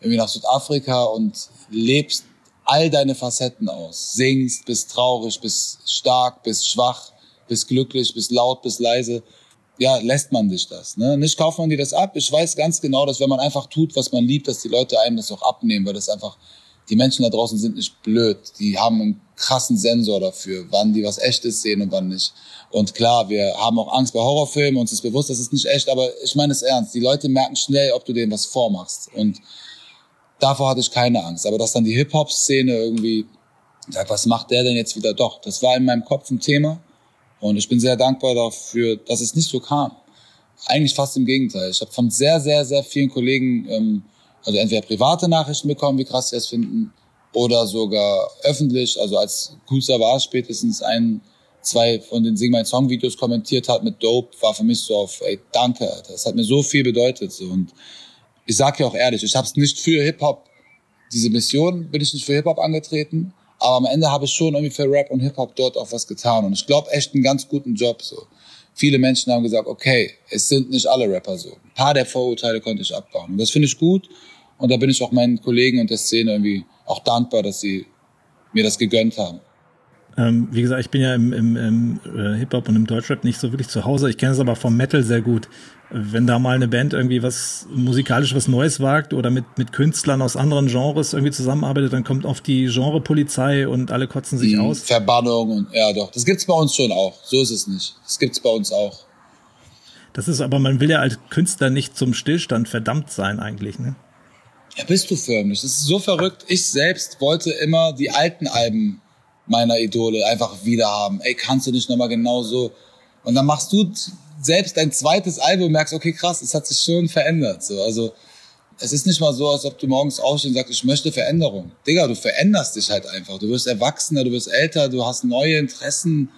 irgendwie nach Südafrika und lebst all deine Facetten aus. Singst, bist traurig, bist stark, bist schwach, bist glücklich, bist laut, bist leise. Ja, lässt man sich das. Ne? Nicht kauft man dir das ab. Ich weiß ganz genau, dass wenn man einfach tut, was man liebt, dass die Leute einem das auch abnehmen, weil das einfach, die Menschen da draußen sind nicht blöd. Die haben einen krassen Sensor dafür, wann die was Echtes sehen und wann nicht. Und klar, wir haben auch Angst bei Horrorfilmen, uns ist bewusst, das ist nicht echt, aber ich meine es ernst. Die Leute merken schnell, ob du denen was vormachst. Und davor hatte ich keine Angst. Aber dass dann die Hip-Hop-Szene irgendwie sagt, was macht der denn jetzt wieder doch? Das war in meinem Kopf ein Thema. Und ich bin sehr dankbar dafür, dass es nicht so kam. Eigentlich fast im Gegenteil. Ich habe von sehr, sehr, sehr vielen Kollegen, ähm, also entweder private Nachrichten bekommen, wie krass sie es finden, oder sogar öffentlich. Also als Kusa war spätestens ein, zwei von den Sing My Song Videos kommentiert hat mit Dope, war für mich so auf, ey, danke, das hat mir so viel bedeutet. So. Und ich sage ja auch ehrlich, ich habe es nicht für Hip-Hop, diese Mission bin ich nicht für Hip-Hop angetreten, aber am Ende habe ich schon irgendwie für Rap und Hip-Hop dort auch was getan. Und ich glaube echt einen ganz guten Job so. Viele Menschen haben gesagt, okay, es sind nicht alle Rapper so. Ein paar der Vorurteile konnte ich abbauen. Und das finde ich gut. Und da bin ich auch meinen Kollegen und der Szene irgendwie auch dankbar, dass sie mir das gegönnt haben. Ähm, wie gesagt, ich bin ja im, im, im äh, Hip-Hop und im Deutschrap nicht so wirklich zu Hause. Ich kenne es aber vom Metal sehr gut. Wenn da mal eine Band irgendwie was musikalisch was Neues wagt oder mit, mit Künstlern aus anderen Genres irgendwie zusammenarbeitet, dann kommt oft die Genrepolizei und alle kotzen sich mhm, aus. Verbannung und ja doch. Das gibt's bei uns schon auch. So ist es nicht. Das gibt's bei uns auch. Das ist aber, man will ja als Künstler nicht zum Stillstand verdammt sein eigentlich, ne? Ja, bist du förmlich. Das ist so verrückt. Ich selbst wollte immer die alten Alben meiner Idole einfach wieder haben. Ey, kannst du nicht nochmal genau so? Und dann machst du selbst dein zweites Album merkst, okay, krass, es hat sich schon verändert. So, also es ist nicht mal so, als ob du morgens aufstehst und sagst, ich möchte Veränderung. Digga, du veränderst dich halt einfach. Du wirst erwachsener, du wirst älter, du hast neue Interessen.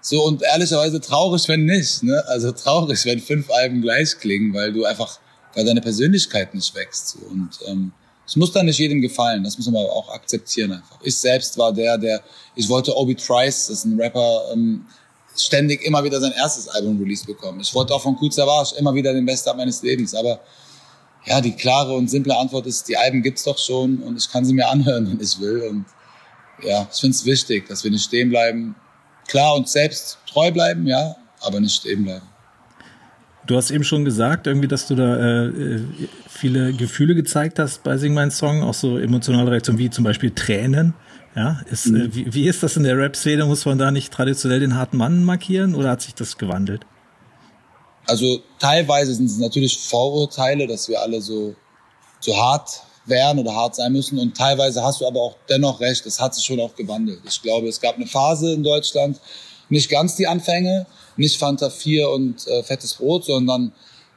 So und ehrlicherweise traurig, wenn nicht. Ne? Also traurig, wenn fünf Alben gleich klingen, weil du einfach, weil deine Persönlichkeit nicht wächst. So. Und ähm, es muss dann nicht jedem gefallen. Das muss man aber auch akzeptieren einfach. Ich selbst war der, der, ich wollte Obi Trice, das ist ein Rapper, ähm, ständig immer wieder sein erstes Album release bekommen. Ich wollte auch von Kool Savage immer wieder den Besten meines Lebens, aber ja, die klare und simple Antwort ist, die Alben gibt's doch schon und ich kann sie mir anhören, *laughs* wenn ich will. Und ja, ich finde es wichtig, dass wir nicht stehen bleiben. Klar, uns selbst treu bleiben, ja, aber nicht stehen bleiben. Du hast eben schon gesagt, irgendwie, dass du da äh, viele Gefühle gezeigt hast bei Sing Mein Song, auch so emotionale Reaktionen wie zum Beispiel Tränen. Ja, ist, mhm. äh, wie, wie ist das in der Rap-Szene? Muss man da nicht traditionell den harten Mann markieren oder hat sich das gewandelt? Also teilweise sind es natürlich Vorurteile, dass wir alle so, so hart werden oder hart sein müssen. Und teilweise hast du aber auch dennoch recht, es hat sich schon auch gewandelt. Ich glaube, es gab eine Phase in Deutschland, nicht ganz die Anfänge, nicht Fanta 4 und äh, fettes Brot, sondern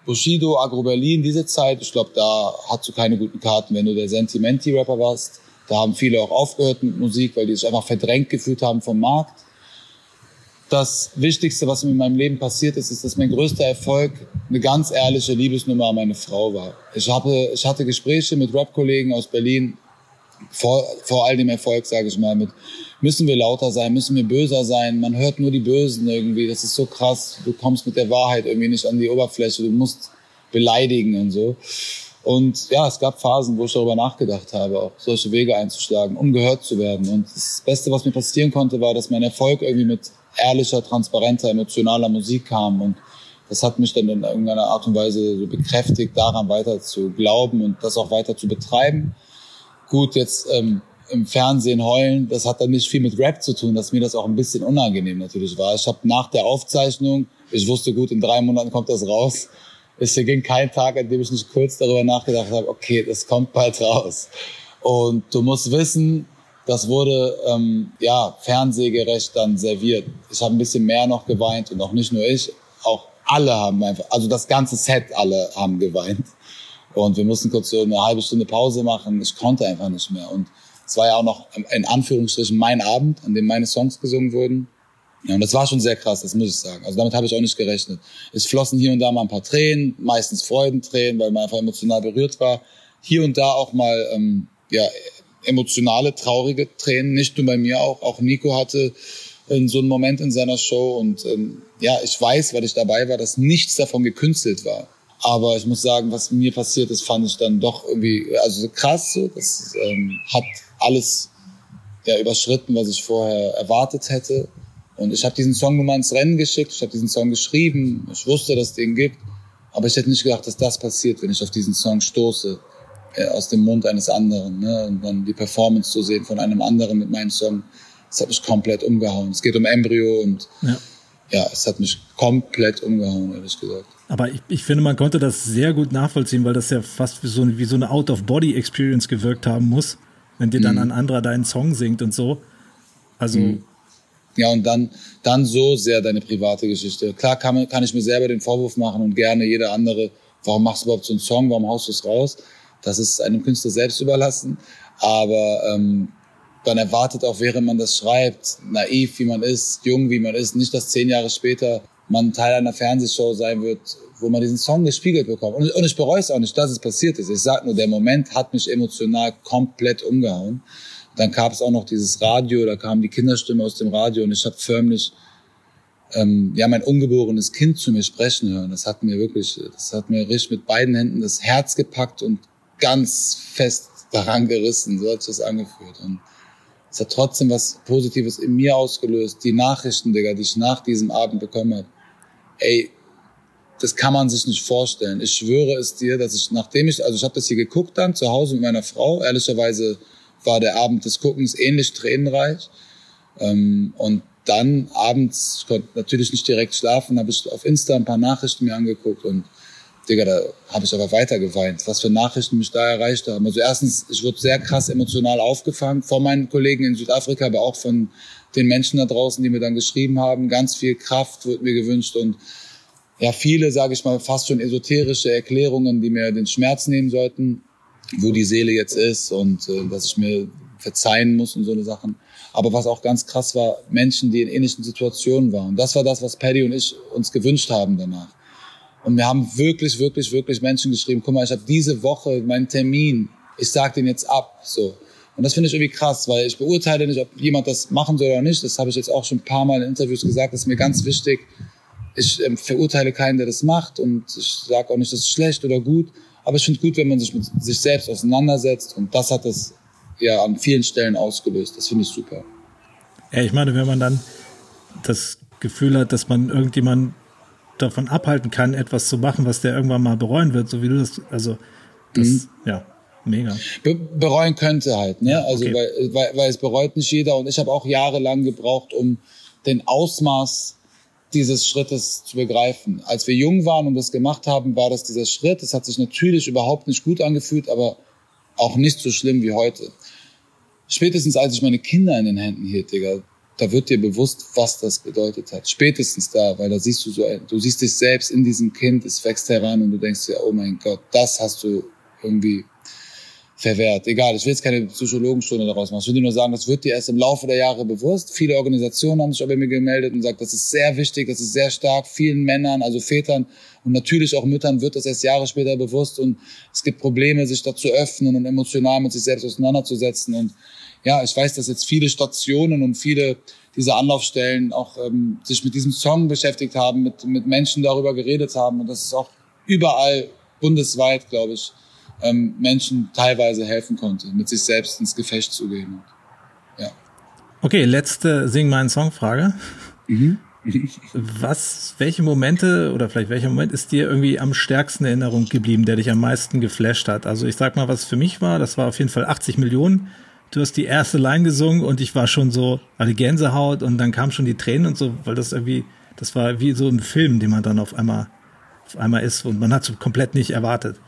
Bushido, Agro Berlin, diese Zeit. Ich glaube, da hast du keine guten Karten, wenn du der Sentimenti-Rapper warst. Da haben viele auch aufgehört mit Musik, weil die sich einfach verdrängt gefühlt haben vom Markt. Das Wichtigste, was mir in meinem Leben passiert ist, ist, dass mein größter Erfolg eine ganz ehrliche Liebesnummer an meine Frau war. Ich, habe, ich hatte Gespräche mit Rap-Kollegen aus Berlin, vor, vor all dem Erfolg, sage ich mal, mit müssen wir lauter sein, müssen wir böser sein, man hört nur die Bösen irgendwie, das ist so krass, du kommst mit der Wahrheit irgendwie nicht an die Oberfläche, du musst beleidigen und so. Und ja, es gab Phasen, wo ich darüber nachgedacht habe, auch solche Wege einzuschlagen, um gehört zu werden. Und das Beste, was mir passieren konnte, war, dass mein Erfolg irgendwie mit ehrlicher, transparenter, emotionaler Musik kam. Und das hat mich dann in irgendeiner Art und Weise so bekräftigt, daran weiter zu glauben und das auch weiter zu betreiben. Gut, jetzt ähm, im Fernsehen heulen, das hat dann nicht viel mit Rap zu tun, dass mir das auch ein bisschen unangenehm natürlich war. Ich habe nach der Aufzeichnung, ich wusste gut, in drei Monaten kommt das raus. Es ging kein Tag, an dem ich nicht kurz darüber nachgedacht habe, okay, das kommt bald raus. Und du musst wissen, das wurde ähm, ja fernsehgerecht dann serviert. Ich habe ein bisschen mehr noch geweint und auch nicht nur ich, auch alle haben einfach, also das ganze Set, alle haben geweint. Und wir mussten kurz so eine halbe Stunde Pause machen. Ich konnte einfach nicht mehr. Und es war ja auch noch in Anführungsstrichen mein Abend, an dem meine Songs gesungen wurden. Ja, und das war schon sehr krass, das muss ich sagen. Also damit habe ich auch nicht gerechnet. Es flossen hier und da mal ein paar Tränen, meistens Freudentränen, weil man einfach emotional berührt war. Hier und da auch mal ähm, ja, emotionale, traurige Tränen, nicht nur bei mir auch. Auch Nico hatte äh, so einen Moment in seiner Show und ähm, ja, ich weiß, weil ich dabei war, dass nichts davon gekünstelt war. Aber ich muss sagen, was mir passiert ist, fand ich dann doch irgendwie, also krass so. Das ähm, hat alles ja, überschritten, was ich vorher erwartet hätte. Und ich habe diesen Song nur mal ins Rennen geschickt, ich habe diesen Song geschrieben, ich wusste, dass es den gibt. Aber ich hätte nicht gedacht, dass das passiert, wenn ich auf diesen Song stoße. Äh, aus dem Mund eines anderen. Ne? Und dann die Performance zu sehen von einem anderen mit meinem Song, das hat mich komplett umgehauen. Es geht um Embryo und ja, ja es hat mich komplett umgehauen, ehrlich gesagt. Aber ich, ich finde, man konnte das sehr gut nachvollziehen, weil das ja fast wie so, wie so eine Out-of-Body-Experience gewirkt haben muss, wenn dir dann mhm. ein anderer deinen Song singt und so. Also. Mhm. Ja, und dann, dann so sehr deine private Geschichte. Klar kann, kann ich mir selber den Vorwurf machen und gerne jeder andere, warum machst du überhaupt so einen Song, warum haust du es raus? Das ist einem Künstler selbst überlassen. Aber ähm, dann erwartet auch, während man das schreibt, naiv wie man ist, jung wie man ist, nicht, dass zehn Jahre später man Teil einer Fernsehshow sein wird, wo man diesen Song gespiegelt bekommt. Und, und ich bereue es auch nicht, dass es passiert ist. Ich sage nur, der Moment hat mich emotional komplett umgehauen. Dann gab es auch noch dieses Radio, da kam die Kinderstimme aus dem Radio und ich habe förmlich ähm, ja mein ungeborenes Kind zu mir sprechen hören. Das hat mir wirklich, das hat mir richtig mit beiden Händen das Herz gepackt und ganz fest daran gerissen, so hat es angefühlt. Und es hat trotzdem was Positives in mir ausgelöst. Die Nachrichten, Digga, die ich nach diesem Abend bekommen habe. Ey, das kann man sich nicht vorstellen. Ich schwöre es dir, dass ich, nachdem ich, also ich habe das hier geguckt dann zu Hause mit meiner Frau. Ehrlicherweise war der Abend des Guckens ähnlich tränenreich. Ähm, und dann abends, ich konnte natürlich nicht direkt schlafen, habe ich auf Insta ein paar Nachrichten mir angeguckt und Digga, da habe ich aber weiter geweint, was für Nachrichten mich da erreicht haben. Also erstens, ich wurde sehr krass emotional aufgefangen von meinen Kollegen in Südafrika, aber auch von den Menschen da draußen, die mir dann geschrieben haben. Ganz viel Kraft wurde mir gewünscht und ja viele, sage ich mal, fast schon esoterische Erklärungen, die mir den Schmerz nehmen sollten, wo die Seele jetzt ist und äh, dass ich mir verzeihen muss und so eine Sachen. Aber was auch ganz krass war, Menschen, die in ähnlichen Situationen waren. Das war das, was Paddy und ich uns gewünscht haben danach. Und wir haben wirklich, wirklich, wirklich Menschen geschrieben, guck mal, ich habe diese Woche meinen Termin, ich sag den jetzt ab. So. Und das finde ich irgendwie krass, weil ich beurteile nicht, ob jemand das machen soll oder nicht. Das habe ich jetzt auch schon ein paar Mal in Interviews gesagt. Das ist mir ganz wichtig. Ich ähm, verurteile keinen, der das macht. Und ich sage auch nicht, das ist schlecht oder gut. Aber ich finde es gut, wenn man sich mit sich selbst auseinandersetzt. Und das hat das ja an vielen Stellen ausgelöst. Das finde ich super. Ja, ich meine, wenn man dann das Gefühl hat, dass man irgendjemand davon abhalten kann, etwas zu machen, was der irgendwann mal bereuen wird, so wie du das, also das, mhm. ja, Mega. Be bereuen könnte halt, ne? also okay. weil, weil, weil es bereut nicht jeder und ich habe auch jahrelang gebraucht, um den Ausmaß dieses Schrittes zu begreifen. Als wir jung waren und das gemacht haben, war das dieser Schritt. Es hat sich natürlich überhaupt nicht gut angefühlt, aber auch nicht so schlimm wie heute. Spätestens als ich meine Kinder in den Händen hielt, Digga, da wird dir bewusst, was das bedeutet hat. Spätestens da, weil da siehst du so, du siehst dich selbst in diesem Kind, es wächst heran und du denkst dir, oh mein Gott, das hast du irgendwie verwehrt. Egal, ich will jetzt keine Psychologenstunde daraus machen. Ich will nur sagen, das wird dir erst im Laufe der Jahre bewusst. Viele Organisationen haben sich bei mir gemeldet und gesagt, das ist sehr wichtig, das ist sehr stark. Vielen Männern, also Vätern und natürlich auch Müttern wird das erst Jahre später bewusst und es gibt Probleme, sich da zu öffnen und emotional mit sich selbst auseinanderzusetzen. Und ja, ich weiß, dass jetzt viele Stationen und viele dieser Anlaufstellen auch ähm, sich mit diesem Song beschäftigt haben, mit, mit Menschen darüber geredet haben und das ist auch überall bundesweit, glaube ich, ähm, Menschen teilweise helfen konnte, mit sich selbst ins Gefecht zu gehen. Ja. Okay, letzte Sing meinen Song Frage. Mhm. *laughs* Was, welche Momente oder vielleicht welcher Moment ist dir irgendwie am stärksten in Erinnerung geblieben, der dich am meisten geflasht hat? Also ich sag mal, was für mich war, das war auf jeden Fall 80 Millionen. Du hast die erste Line gesungen und ich war schon so, hatte Gänsehaut und dann kamen schon die Tränen und so, weil das irgendwie, das war wie so ein Film, den man dann auf einmal, auf einmal ist und man hat es komplett nicht erwartet.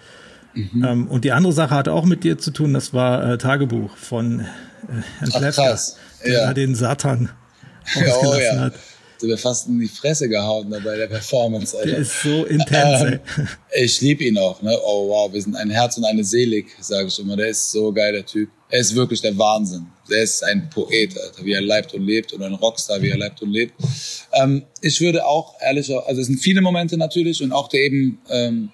Mhm. Ähm, und die andere Sache hatte auch mit dir zu tun, das war äh, Tagebuch von äh, Herrn Klefka, der ja. den Satan *laughs* oh, ja. hat. Du mir fast in die Fresse gehauen bei der Performance. Alter. Der ist so intens. Ähm, ich liebe ihn auch. Ne? Oh wow, wir sind ein Herz und eine Selig, sage ich immer. Der ist so geil, der Typ. Er ist wirklich der Wahnsinn. Der ist ein Poet, Alter, wie er leibt und lebt und ein Rockstar, wie er leibt und lebt. Ähm, ich würde auch ehrlich, also es sind viele Momente natürlich und auch der eben ähm,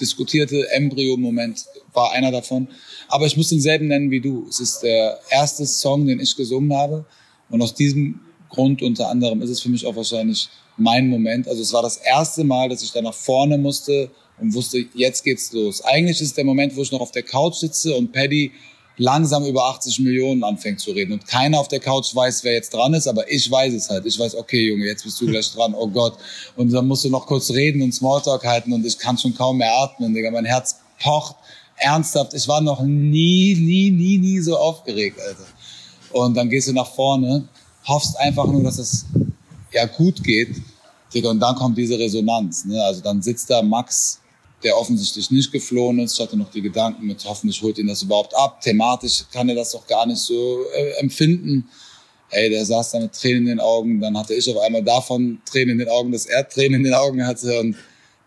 diskutierte Embryo-Moment war einer davon. Aber ich muss denselben nennen wie du. Es ist der erste Song, den ich gesungen habe. Und aus diesem Grund unter anderem ist es für mich auch wahrscheinlich mein Moment. Also es war das erste Mal, dass ich da nach vorne musste und wusste, jetzt geht's los. Eigentlich ist es der Moment, wo ich noch auf der Couch sitze und Paddy langsam über 80 Millionen anfängt zu reden. Und keiner auf der Couch weiß, wer jetzt dran ist, aber ich weiß es halt. Ich weiß, okay, Junge, jetzt bist du gleich *laughs* dran, oh Gott. Und dann musst du noch kurz reden und Smalltalk halten und ich kann schon kaum mehr atmen, Digga. Mein Herz pocht ernsthaft. Ich war noch nie, nie, nie, nie so aufgeregt, Alter. Und dann gehst du nach vorne, hoffst einfach nur, dass es ja gut geht, Digga. Und dann kommt diese Resonanz, ne? Also dann sitzt da Max der offensichtlich nicht geflohen ist. Ich hatte noch die Gedanken mit, hoffentlich holt ihn das überhaupt ab. Thematisch kann er das doch gar nicht so äh, empfinden. Ey, der saß da mit Tränen in den Augen. Dann hatte ich auf einmal davon Tränen in den Augen, dass er Tränen in den Augen hatte. Und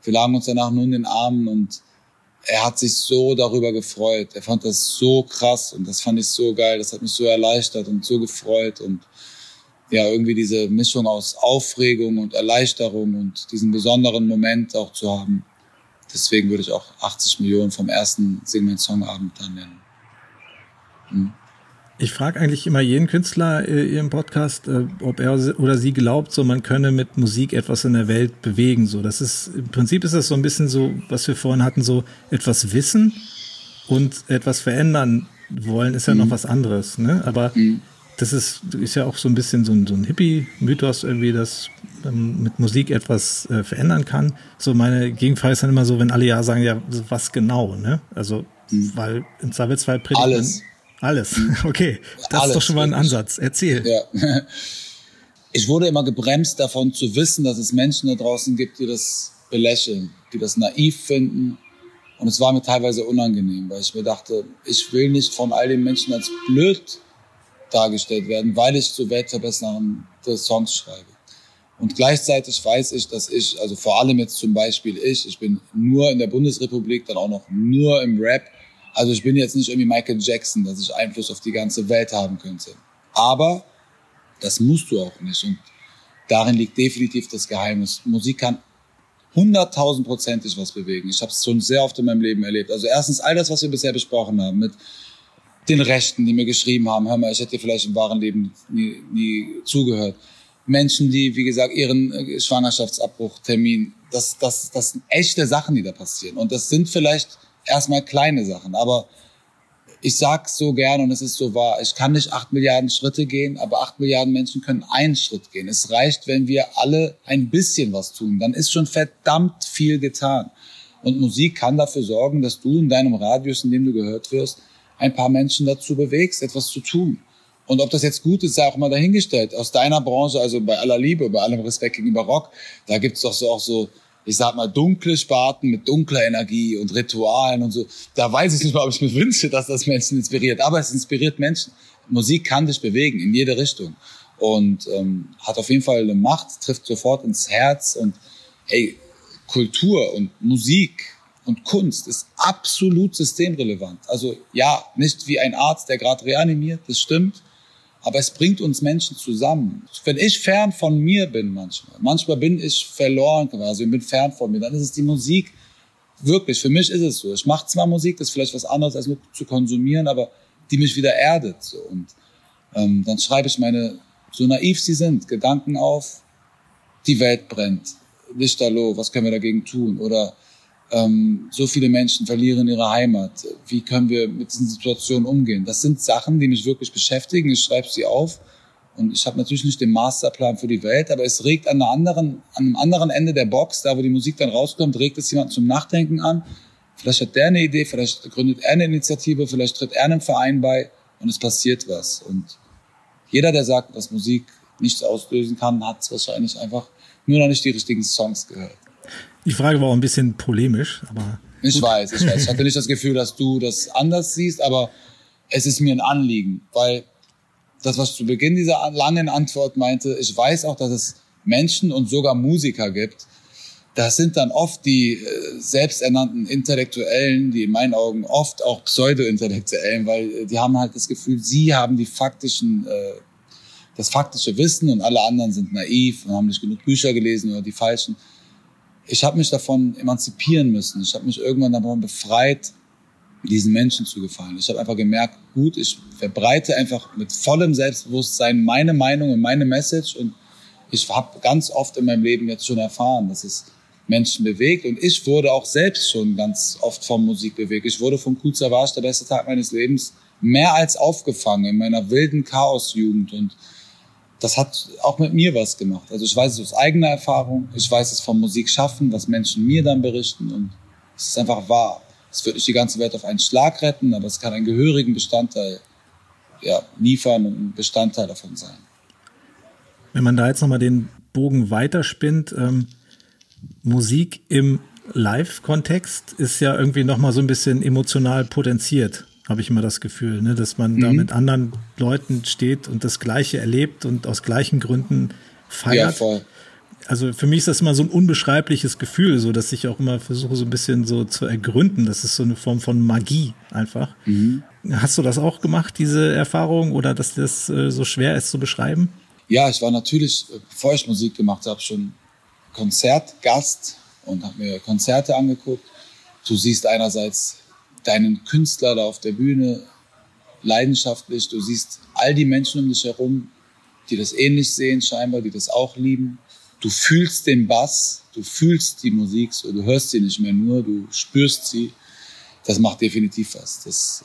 wir lagen uns danach nur in den Armen und er hat sich so darüber gefreut. Er fand das so krass und das fand ich so geil. Das hat mich so erleichtert und so gefreut und ja, irgendwie diese Mischung aus Aufregung und Erleichterung und diesen besonderen Moment auch zu haben. Deswegen würde ich auch 80 Millionen vom ersten Sing Songabend dann nennen. Hm. Ich frage eigentlich immer jeden Künstler äh, im Podcast, äh, ob er oder sie glaubt, so man könne mit Musik etwas in der Welt bewegen. So, das ist im Prinzip ist das so ein bisschen so, was wir vorhin hatten, so etwas wissen und etwas verändern wollen, ist ja mhm. noch was anderes. Ne? Aber mhm das ist, ist ja auch so ein bisschen so ein, so ein Hippie-Mythos irgendwie, dass man mit Musik etwas äh, verändern kann. So meine Gegenfrage ist dann immer so, wenn alle ja sagen, ja, was genau, ne? Also, mhm. weil im Zweifelsfall predigt Alles. Alles, *laughs* okay. Das alles, ist doch schon mal ein Ansatz. Erzähl. Ja. *laughs* Ich wurde immer gebremst davon zu wissen, dass es Menschen da draußen gibt, die das belächeln, die das naiv finden. Und es war mir teilweise unangenehm, weil ich mir dachte, ich will nicht von all den Menschen als blöd dargestellt werden, weil ich zu weltverbessernden Songs schreibe. Und gleichzeitig weiß ich, dass ich, also vor allem jetzt zum Beispiel ich, ich bin nur in der Bundesrepublik, dann auch noch nur im Rap. Also ich bin jetzt nicht irgendwie Michael Jackson, dass ich Einfluss auf die ganze Welt haben könnte. Aber das musst du auch nicht. Und darin liegt definitiv das Geheimnis. Musik kann hunderttausendprozentig was bewegen. Ich habe es schon sehr oft in meinem Leben erlebt. Also erstens all das, was wir bisher besprochen haben, mit den Rechten, die mir geschrieben haben, hör mal, ich hätte dir vielleicht im wahren Leben nie, nie zugehört. Menschen, die, wie gesagt, ihren äh, Schwangerschaftsabbruchtermin, das, das, das sind echte Sachen, die da passieren. Und das sind vielleicht erstmal kleine Sachen, aber ich sag so gern und es ist so wahr, ich kann nicht acht Milliarden Schritte gehen, aber acht Milliarden Menschen können einen Schritt gehen. Es reicht, wenn wir alle ein bisschen was tun. Dann ist schon verdammt viel getan. Und Musik kann dafür sorgen, dass du in deinem Radius, in dem du gehört wirst, ein paar Menschen dazu bewegst, etwas zu tun. Und ob das jetzt gut ist, sei auch mal dahingestellt. Aus deiner Branche, also bei aller Liebe, bei allem Respekt gegenüber Rock, da gibt's doch so auch so ich sag mal, dunkle Sparten mit dunkler Energie und Ritualen und so. Da weiß ich nicht mal, ob ich mir wünsche, dass das Menschen inspiriert. Aber es inspiriert Menschen. Musik kann dich bewegen in jede Richtung und ähm, hat auf jeden Fall eine Macht, trifft sofort ins Herz und ey, Kultur und Musik und Kunst ist absolut systemrelevant. Also ja, nicht wie ein Arzt, der gerade reanimiert, das stimmt, aber es bringt uns Menschen zusammen. Wenn ich fern von mir bin manchmal, manchmal bin ich verloren quasi und bin fern von mir, dann ist es die Musik. Wirklich, für mich ist es so. Ich mache zwar Musik, das ist vielleicht was anderes als nur zu konsumieren, aber die mich wieder erdet. So. Und ähm, dann schreibe ich meine, so naiv sie sind, Gedanken auf, die Welt brennt, Lichterloh, was können wir dagegen tun? Oder ähm, so viele Menschen verlieren ihre Heimat. Wie können wir mit diesen Situationen umgehen? Das sind Sachen, die mich wirklich beschäftigen. Ich schreibe sie auf. Und ich habe natürlich nicht den Masterplan für die Welt, aber es regt an, einer anderen, an einem anderen Ende der Box, da wo die Musik dann rauskommt, regt es jemand zum Nachdenken an. Vielleicht hat der eine Idee, vielleicht gründet er eine Initiative, vielleicht tritt er einem Verein bei und es passiert was. Und jeder, der sagt, dass Musik nichts auslösen kann, hat wahrscheinlich einfach nur noch nicht die richtigen Songs gehört. Die Frage war auch ein bisschen polemisch, aber. Ich gut. weiß, ich weiß. Ich hatte nicht das Gefühl, dass du das anders siehst, aber es ist mir ein Anliegen, weil das, was zu Beginn dieser langen Antwort meinte, ich weiß auch, dass es Menschen und sogar Musiker gibt, das sind dann oft die äh, selbsternannten Intellektuellen, die in meinen Augen oft auch Pseudo-Intellektuellen, weil äh, die haben halt das Gefühl, sie haben die faktischen, äh, das faktische Wissen und alle anderen sind naiv und haben nicht genug Bücher gelesen oder die falschen ich habe mich davon emanzipieren müssen. Ich habe mich irgendwann davon befreit, diesen Menschen zu gefallen. Ich habe einfach gemerkt, gut, ich verbreite einfach mit vollem Selbstbewusstsein meine Meinung und meine Message und ich habe ganz oft in meinem Leben jetzt schon erfahren, dass es Menschen bewegt und ich wurde auch selbst schon ganz oft von Musik bewegt. Ich wurde von Kutzer Warsch, der beste Tag meines Lebens, mehr als aufgefangen in meiner wilden Chaosjugend und das hat auch mit mir was gemacht. Also ich weiß es aus eigener Erfahrung, ich weiß es vom Musik schaffen, was Menschen mir dann berichten und es ist einfach wahr. Es wird nicht die ganze Welt auf einen Schlag retten, aber es kann einen gehörigen Bestandteil ja, liefern und ein Bestandteil davon sein. Wenn man da jetzt nochmal den Bogen weiterspinnt, ähm, Musik im Live-Kontext ist ja irgendwie nochmal so ein bisschen emotional potenziert habe ich immer das Gefühl, ne, dass man mhm. da mit anderen Leuten steht und das Gleiche erlebt und aus gleichen Gründen feiert. Ja, voll. Also für mich ist das immer so ein unbeschreibliches Gefühl, so dass ich auch immer versuche, so ein bisschen so zu ergründen. Das ist so eine Form von Magie einfach. Mhm. Hast du das auch gemacht, diese Erfahrung, oder dass das äh, so schwer ist zu beschreiben? Ja, ich war natürlich, äh, bevor ich Musik gemacht habe, schon Konzertgast und habe mir Konzerte angeguckt. Du siehst einerseits deinen Künstler da auf der Bühne leidenschaftlich. Du siehst all die Menschen um dich herum, die das ähnlich sehen scheinbar, die das auch lieben. Du fühlst den Bass, du fühlst die Musik, so, du hörst sie nicht mehr nur, du spürst sie. Das macht definitiv was. Das,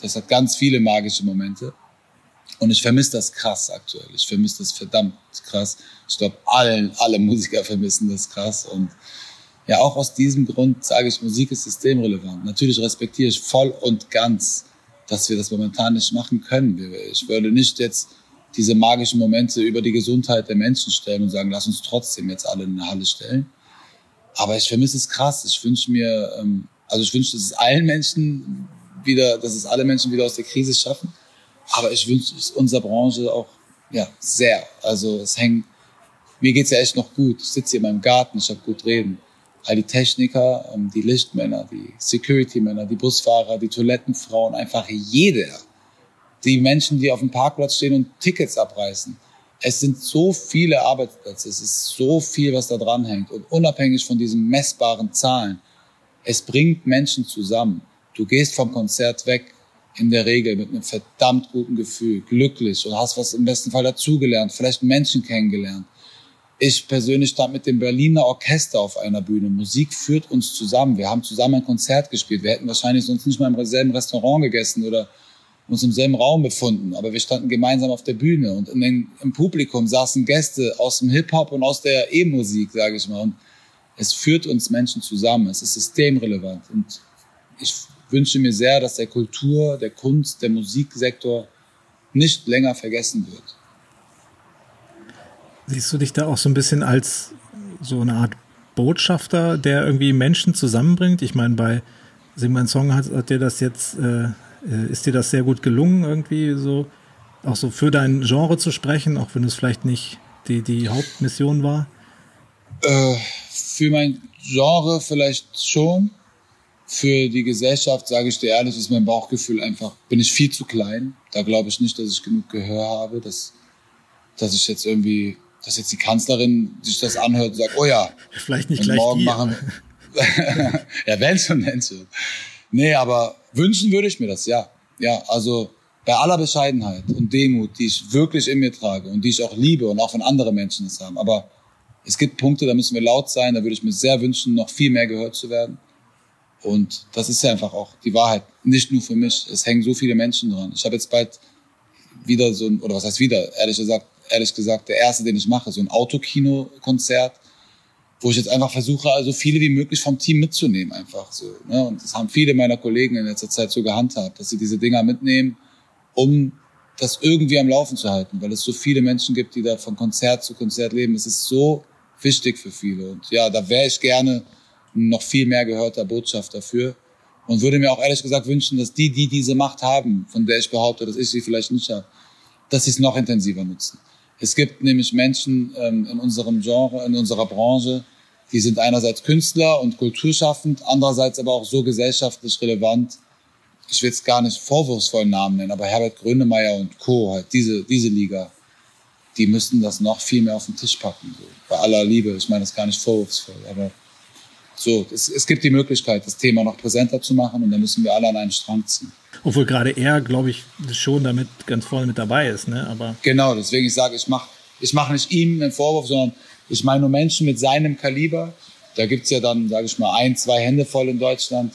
das hat ganz viele magische Momente. Und ich vermisse das krass aktuell. Ich vermisse das verdammt krass. Ich glaube, alle, alle Musiker vermissen das krass. Und ja, auch aus diesem Grund sage ich, Musik ist systemrelevant. Natürlich respektiere ich voll und ganz, dass wir das momentan nicht machen können. Ich würde nicht jetzt diese magischen Momente über die Gesundheit der Menschen stellen und sagen, lass uns trotzdem jetzt alle in eine Halle stellen. Aber ich vermisse es krass. Ich wünsche mir, ähm, also ich wünsche, dass es allen Menschen wieder, dass es alle Menschen wieder aus der Krise schaffen. Aber ich wünsche es unserer Branche auch, ja, sehr. Also es hängt mir geht's ja echt noch gut. Ich sitze hier in meinem Garten, ich habe gut reden. All die Techniker, ähm, die Lichtmänner, die Security-Männer, die Busfahrer, die Toilettenfrauen, einfach jeder. Die Menschen, die auf dem Parkplatz stehen und Tickets abreißen. Es sind so viele Arbeitsplätze, es ist so viel, was da dran hängt. Und unabhängig von diesen messbaren Zahlen, es bringt Menschen zusammen. Du gehst vom Konzert weg, in der Regel mit einem verdammt guten Gefühl, glücklich und hast was im besten Fall dazugelernt, vielleicht Menschen kennengelernt. Ich persönlich stand mit dem Berliner Orchester auf einer Bühne. Musik führt uns zusammen. Wir haben zusammen ein Konzert gespielt. Wir hätten wahrscheinlich sonst nicht mal im selben Restaurant gegessen oder uns im selben Raum befunden. Aber wir standen gemeinsam auf der Bühne und den, im Publikum saßen Gäste aus dem Hip-Hop und aus der E-Musik, sage ich mal. Und es führt uns Menschen zusammen. Es ist systemrelevant. Und ich wünsche mir sehr, dass der Kultur, der Kunst, der Musiksektor nicht länger vergessen wird. Siehst du dich da auch so ein bisschen als so eine Art Botschafter, der irgendwie Menschen zusammenbringt? Ich meine, bei Sing mein Song hat, hat dir das jetzt, äh, äh, ist dir das sehr gut gelungen, irgendwie so, auch so für dein Genre zu sprechen, auch wenn es vielleicht nicht die, die Hauptmission war? Äh, für mein Genre vielleicht schon für die Gesellschaft, sage ich dir ehrlich, ist mein Bauchgefühl einfach, bin ich viel zu klein. Da glaube ich nicht, dass ich genug Gehör habe, dass, dass ich jetzt irgendwie, dass jetzt die Kanzlerin sich das anhört und sagt, oh ja, vielleicht nicht gleich morgen dir. machen. *laughs* ja, wenn schon, wenn schon. Nee, aber wünschen würde ich mir das, ja. Ja, also bei aller Bescheidenheit und Demut, die ich wirklich in mir trage und die ich auch liebe und auch wenn andere Menschen das haben. Aber es gibt Punkte, da müssen wir laut sein, da würde ich mir sehr wünschen, noch viel mehr gehört zu werden. Und das ist ja einfach auch die Wahrheit. Nicht nur für mich. Es hängen so viele Menschen dran. Ich habe jetzt bald wieder so ein, oder was heißt wieder, ehrlich gesagt, ehrlich gesagt, der erste, den ich mache, so ein Autokino-Konzert, wo ich jetzt einfach versuche, also viele wie möglich vom Team mitzunehmen, einfach so. Ne? Und das haben viele meiner Kollegen in letzter Zeit so gehandhabt, dass sie diese Dinger mitnehmen, um das irgendwie am Laufen zu halten, weil es so viele Menschen gibt, die da von Konzert zu Konzert leben. Es ist so wichtig für viele. Und ja, da wäre ich gerne noch viel mehr gehörter Botschaft dafür. Und würde mir auch ehrlich gesagt wünschen, dass die, die diese Macht haben, von der ich behaupte, dass ich sie vielleicht nicht habe, dass sie es noch intensiver nutzen. Es gibt nämlich Menschen ähm, in unserem Genre, in unserer Branche, die sind einerseits Künstler und kulturschaffend, andererseits aber auch so gesellschaftlich relevant. Ich will jetzt gar nicht vorwurfsvollen Namen nennen, aber Herbert Grönemeyer und Co., halt diese, diese Liga, die müssten das noch viel mehr auf den Tisch packen. So. Bei aller Liebe, ich meine das gar nicht vorwurfsvoll, aber so, es, es gibt die Möglichkeit, das Thema noch präsenter zu machen und da müssen wir alle an einen Strang ziehen. Obwohl gerade er, glaube ich, schon damit ganz vorne mit dabei ist, ne? Aber genau, deswegen ich sage, ich mache ich mach nicht ihm einen Vorwurf, sondern ich meine nur Menschen mit seinem Kaliber. Da gibt's ja dann, sage ich mal, ein, zwei Hände voll in Deutschland.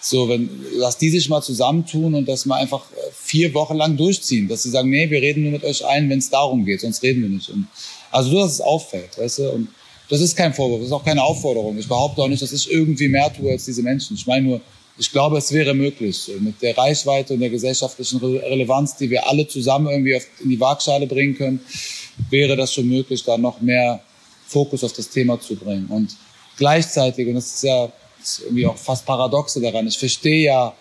So, wenn, lass die sich mal zusammentun und das mal einfach äh, vier Wochen lang durchziehen, dass sie sagen, nee, wir reden nur mit euch ein, wenn es darum geht, sonst reden wir nicht. Und, also so, dass es auffällt, weißt du? Und das ist kein Vorwurf, das ist auch keine Aufforderung. Ich behaupte auch nicht, dass ich irgendwie mehr tue als diese Menschen. Ich meine nur, ich glaube, es wäre möglich, mit der Reichweite und der gesellschaftlichen Relevanz, die wir alle zusammen irgendwie in die Waagschale bringen können, wäre das schon möglich, da noch mehr Fokus auf das Thema zu bringen. Und gleichzeitig, und das ist ja das ist irgendwie auch fast paradoxe daran, ich verstehe ja,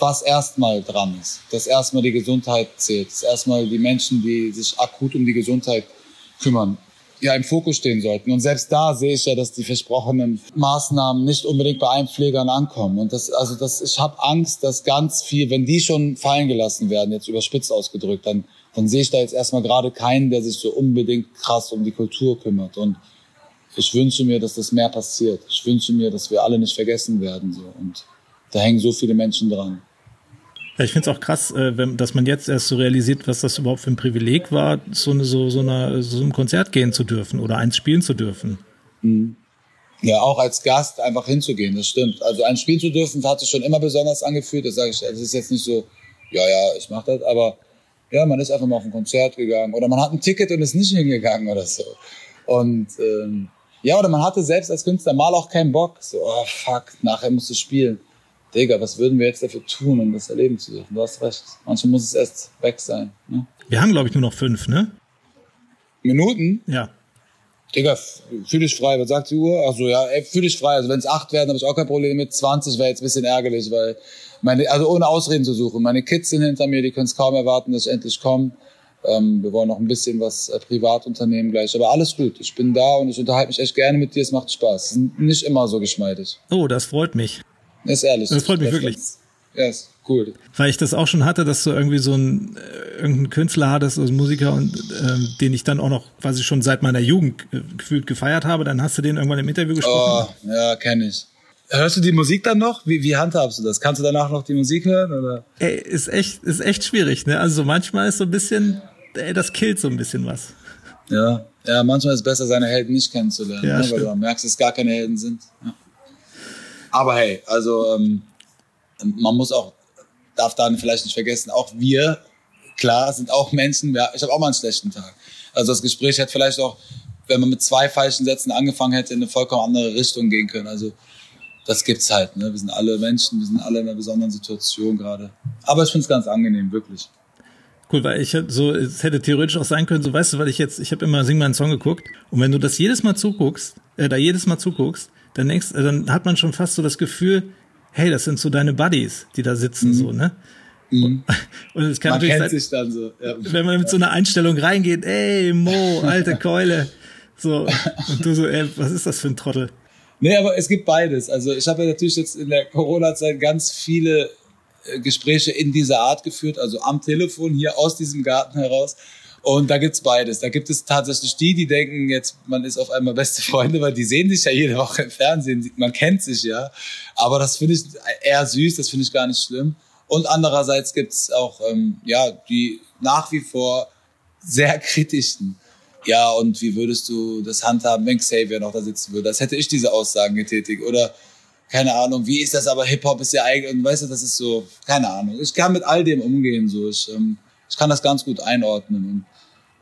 was erstmal dran ist. Dass erstmal die Gesundheit zählt. Dass erstmal die Menschen, die sich akut um die Gesundheit kümmern, ja im Fokus stehen sollten. Und selbst da sehe ich ja, dass die versprochenen Maßnahmen nicht unbedingt bei allen Pflegern ankommen. Und das, also das, ich habe Angst, dass ganz viel, wenn die schon fallen gelassen werden, jetzt überspitzt ausgedrückt, dann, dann sehe ich da jetzt erstmal gerade keinen, der sich so unbedingt krass um die Kultur kümmert. Und ich wünsche mir, dass das mehr passiert. Ich wünsche mir, dass wir alle nicht vergessen werden. So. Und da hängen so viele Menschen dran. Ja, ich finde es auch krass, äh, wenn, dass man jetzt erst so realisiert, was das überhaupt für ein Privileg war, so, eine, so, so, eine, so ein Konzert gehen zu dürfen oder eins spielen zu dürfen. Mhm. Ja, auch als Gast einfach hinzugehen, das stimmt. Also ein Spiel zu dürfen, hat sich schon immer besonders angefühlt. Das sage ich, das ist jetzt nicht so, ja, ja, ich mache das, aber ja, man ist einfach mal auf ein Konzert gegangen oder man hat ein Ticket und ist nicht hingegangen oder so. Und ähm, ja, oder man hatte selbst als Künstler mal auch keinen Bock. So, oh fuck, nachher musst du spielen. Digga, was würden wir jetzt dafür tun, um das erleben zu dürfen? Du hast recht. Manchmal muss es erst weg sein. Ne? Wir haben, glaube ich, nur noch fünf, ne? Minuten? Ja. Digga, fühl dich frei. Was sagt die Uhr? Ach so, ja, ey, fühl dich frei. Also wenn es acht werden, habe ich auch kein Problem mit. 20 wäre jetzt ein bisschen ärgerlich, weil meine, also ohne Ausreden zu suchen. Meine Kids sind hinter mir, die können es kaum erwarten, dass ich endlich komme. Ähm, wir wollen noch ein bisschen was äh, privat unternehmen gleich. Aber alles gut. Ich bin da und ich unterhalte mich echt gerne mit dir. Es macht Spaß. Nicht immer so geschmeidig. Oh, das freut mich. Das ist ehrlich. Das freut mich wirklich. Ja, ist cool. Weil ich das auch schon hatte, dass du irgendwie so ein äh, irgendeinen Künstler hattest, also Musiker und äh, den ich dann auch noch quasi schon seit meiner Jugend äh, gefühlt gefeiert habe. Dann hast du den irgendwann im Interview gesprochen. Oh, ja, kenne ich. Hörst du die Musik dann noch? Wie, wie handhabst du das? Kannst du danach noch die Musik hören? Oder? Ey, ist echt, ist echt schwierig, ne? Also manchmal ist so ein bisschen, ey, das killt so ein bisschen was. Ja, ja, manchmal ist es besser, seine Helden nicht kennenzulernen, ja, ne? weil du merkst, dass es gar keine Helden sind. Ja. Aber hey, also ähm, man muss auch, darf dann vielleicht nicht vergessen, auch wir, klar, sind auch Menschen. Ja, ich habe auch mal einen schlechten Tag. Also das Gespräch hätte vielleicht auch, wenn man mit zwei falschen Sätzen angefangen hätte, in eine vollkommen andere Richtung gehen können. Also das gibt's halt. Ne? Wir sind alle Menschen, wir sind alle in einer besonderen Situation gerade. Aber ich finde es ganz angenehm, wirklich. Cool, weil ich so, es hätte theoretisch auch sein können, so weißt du, weil ich jetzt, ich habe immer Sing meinen Song geguckt und wenn du das jedes Mal zuguckst, äh, da jedes Mal zuguckst, dann denkst, äh, dann hat man schon fast so das Gefühl, hey, das sind so deine Buddies, die da sitzen, mhm. so, ne? Mhm. *laughs* Und es kann man natürlich kennt sein, sich dann so. Ja. wenn man mit so einer Einstellung reingeht, ey, Mo, alte *laughs* Keule, so, und du so, ey, was ist das für ein Trottel? Nee, aber es gibt beides. Also ich habe ja natürlich jetzt in der Corona-Zeit ganz viele äh, Gespräche in dieser Art geführt, also am Telefon hier aus diesem Garten heraus. Und da gibt's beides. Da gibt es tatsächlich die, die denken, jetzt man ist auf einmal beste Freunde, weil die sehen sich ja jede Woche im Fernsehen, man kennt sich ja. Aber das finde ich eher süß, das finde ich gar nicht schlimm. Und andererseits gibt's auch ähm, ja die nach wie vor sehr kritischen ja, und wie würdest du das handhaben, wenn Xavier noch da sitzen würde? Das hätte ich diese Aussagen getätigt. Oder, keine Ahnung, wie ist das aber, Hip-Hop ist ja eigentlich, und weißt du, das ist so, keine Ahnung. Ich kann mit all dem umgehen, so. Ich, ähm, ich kann das ganz gut einordnen. Und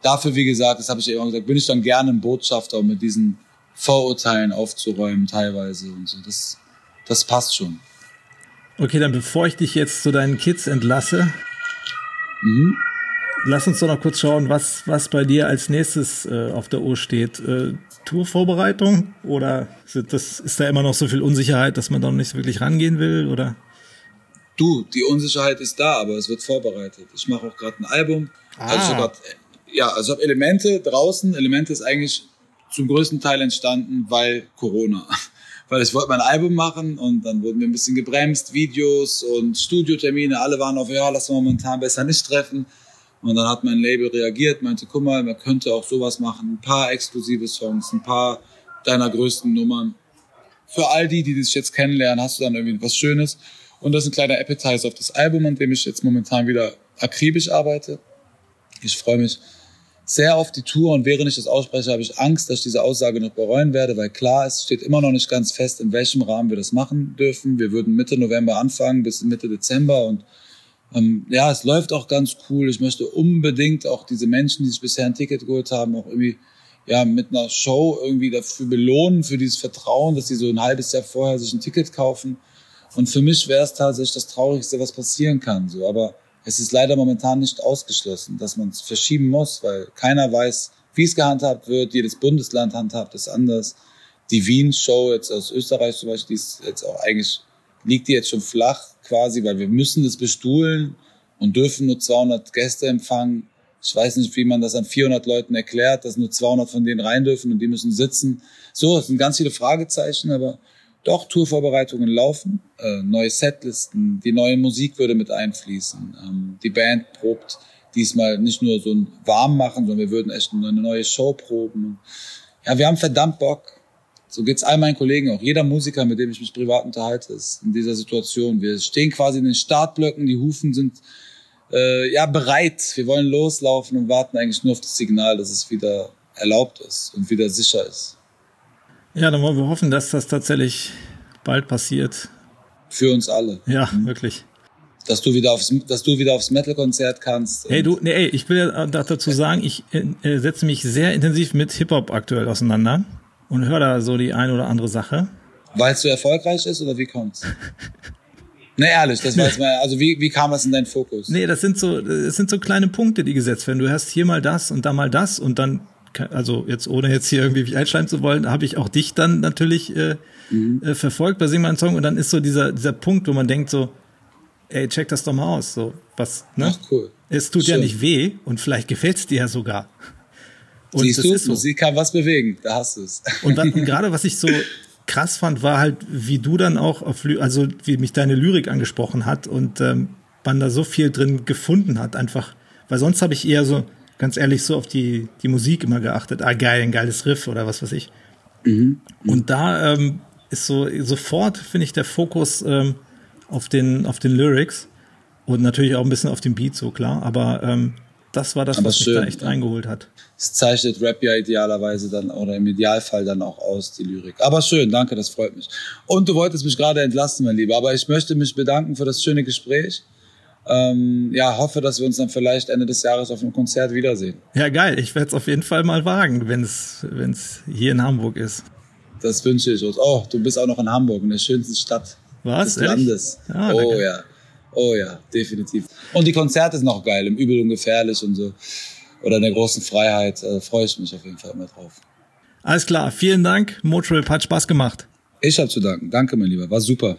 dafür, wie gesagt, das habe ich ja immer gesagt, bin ich dann gerne ein Botschafter, um mit diesen Vorurteilen aufzuräumen, teilweise und so. Das, das passt schon. Okay, dann bevor ich dich jetzt zu deinen Kids entlasse, mhm lass uns doch noch kurz schauen, was, was bei dir als nächstes äh, auf der Uhr steht. Äh, Tourvorbereitung oder ist, das, ist da immer noch so viel Unsicherheit, dass man da noch nicht wirklich rangehen will? Oder? Du, die Unsicherheit ist da, aber es wird vorbereitet. Ich mache auch gerade ein Album. Ah. Also grad, ja, also habe Elemente draußen. Elemente ist eigentlich zum größten Teil entstanden, weil Corona. *laughs* Weil ich wollte mein Album machen und dann wurden wir ein bisschen gebremst, Videos und Studiotermine. Alle waren auf, ja, lass uns momentan besser nicht treffen. Und dann hat mein Label reagiert, meinte, guck mal, man könnte auch sowas machen, ein paar exklusive Songs, ein paar deiner größten Nummern. Für all die, die dich jetzt kennenlernen, hast du dann irgendwie was Schönes. Und das ist ein kleiner Appetizer auf das Album, an dem ich jetzt momentan wieder akribisch arbeite. Ich freue mich sehr auf die Tour und während ich das ausspreche, habe ich Angst, dass ich diese Aussage noch bereuen werde, weil klar, es steht immer noch nicht ganz fest, in welchem Rahmen wir das machen dürfen. Wir würden Mitte November anfangen bis Mitte Dezember und ähm, ja, es läuft auch ganz cool. Ich möchte unbedingt auch diese Menschen, die sich bisher ein Ticket geholt haben, auch irgendwie ja mit einer Show irgendwie dafür belohnen für dieses Vertrauen, dass sie so ein halbes Jahr vorher sich ein Ticket kaufen. Und für mich wäre es tatsächlich das Traurigste, was passieren kann. So, aber es ist leider momentan nicht ausgeschlossen, dass man es verschieben muss, weil keiner weiß, wie es gehandhabt wird. Jedes Bundesland handhabt es anders. Die Wien-Show jetzt aus Österreich zum Beispiel, die ist jetzt auch eigentlich liegt die jetzt schon flach quasi, weil wir müssen das bestuhlen und dürfen nur 200 Gäste empfangen. Ich weiß nicht, wie man das an 400 Leuten erklärt, dass nur 200 von denen rein dürfen und die müssen sitzen. So, es sind ganz viele Fragezeichen, aber doch, Tourvorbereitungen laufen, äh, neue Setlisten, die neue Musik würde mit einfließen. Ähm, die Band probt diesmal nicht nur so ein Warm machen, sondern wir würden echt eine neue Show proben. Ja, wir haben verdammt Bock. So geht's all meinen Kollegen auch. Jeder Musiker, mit dem ich mich privat unterhalte, ist in dieser Situation. Wir stehen quasi in den Startblöcken, die Hufen sind äh, ja bereit. Wir wollen loslaufen und warten eigentlich nur auf das Signal, dass es wieder erlaubt ist und wieder sicher ist. Ja, dann wollen wir hoffen, dass das tatsächlich bald passiert. Für uns alle. Ja, mhm. wirklich. Dass du wieder aufs, dass du wieder aufs Metal-Konzert kannst. Hey, du, nee, ey, ich will ja dazu sagen, ich äh, setze mich sehr intensiv mit Hip-Hop aktuell auseinander und höre da so die ein oder andere Sache. Weil es so erfolgreich ist oder wie kommt's? Ne, ehrlich, das war jetzt *laughs* mal, also wie, wie kam das in deinen Fokus? Nee, das sind so, das sind so kleine Punkte, die gesetzt werden. Du hast hier mal das und da mal das und dann, also jetzt ohne jetzt hier irgendwie einschreiben zu wollen, habe ich auch dich dann natürlich äh, mhm. äh, verfolgt bei Sing mal einen Song und dann ist so dieser, dieser Punkt, wo man denkt so, ey, check das doch mal aus, so, was, ne? Ach, cool. Es tut Schön. ja nicht weh und vielleicht gefällt es dir ja sogar. Und Siehst du, so. Musik kann was bewegen, da hast du es. Und, und *laughs* gerade was ich so krass fand, war halt, wie du dann auch auf, also wie mich deine Lyrik angesprochen hat und ähm, man da so viel drin gefunden hat, einfach, weil sonst habe ich eher so, ganz ehrlich, so auf die, die Musik immer geachtet. Ah, geil, ein geiles Riff oder was weiß ich. Mhm. Und da ähm, ist so sofort, finde ich, der Fokus ähm, auf, den, auf den Lyrics und natürlich auch ein bisschen auf den Beat, so klar, aber ähm, das war das, Aber was schön, mich da echt ja. reingeholt hat. Es zeichnet Rap ja idealerweise dann oder im Idealfall dann auch aus, die Lyrik. Aber schön, danke, das freut mich. Und du wolltest mich gerade entlasten, mein Lieber, aber ich möchte mich bedanken für das schöne Gespräch. Ähm, ja, hoffe, dass wir uns dann vielleicht Ende des Jahres auf einem Konzert wiedersehen. Ja, geil. Ich werde es auf jeden Fall mal wagen, wenn es hier in Hamburg ist. Das wünsche ich uns. Oh, du bist auch noch in Hamburg, in der schönsten Stadt Was, des Landes. Ah, oh danke. ja. Oh ja, definitiv. Und die Konzerte sind noch geil, im Übel und Gefährlich und so. Oder in der großen Freiheit. Da freue ich mich auf jeden Fall immer drauf. Alles klar, vielen Dank. Motrip hat Spaß gemacht. Ich habe zu danken. Danke, mein Lieber. War super.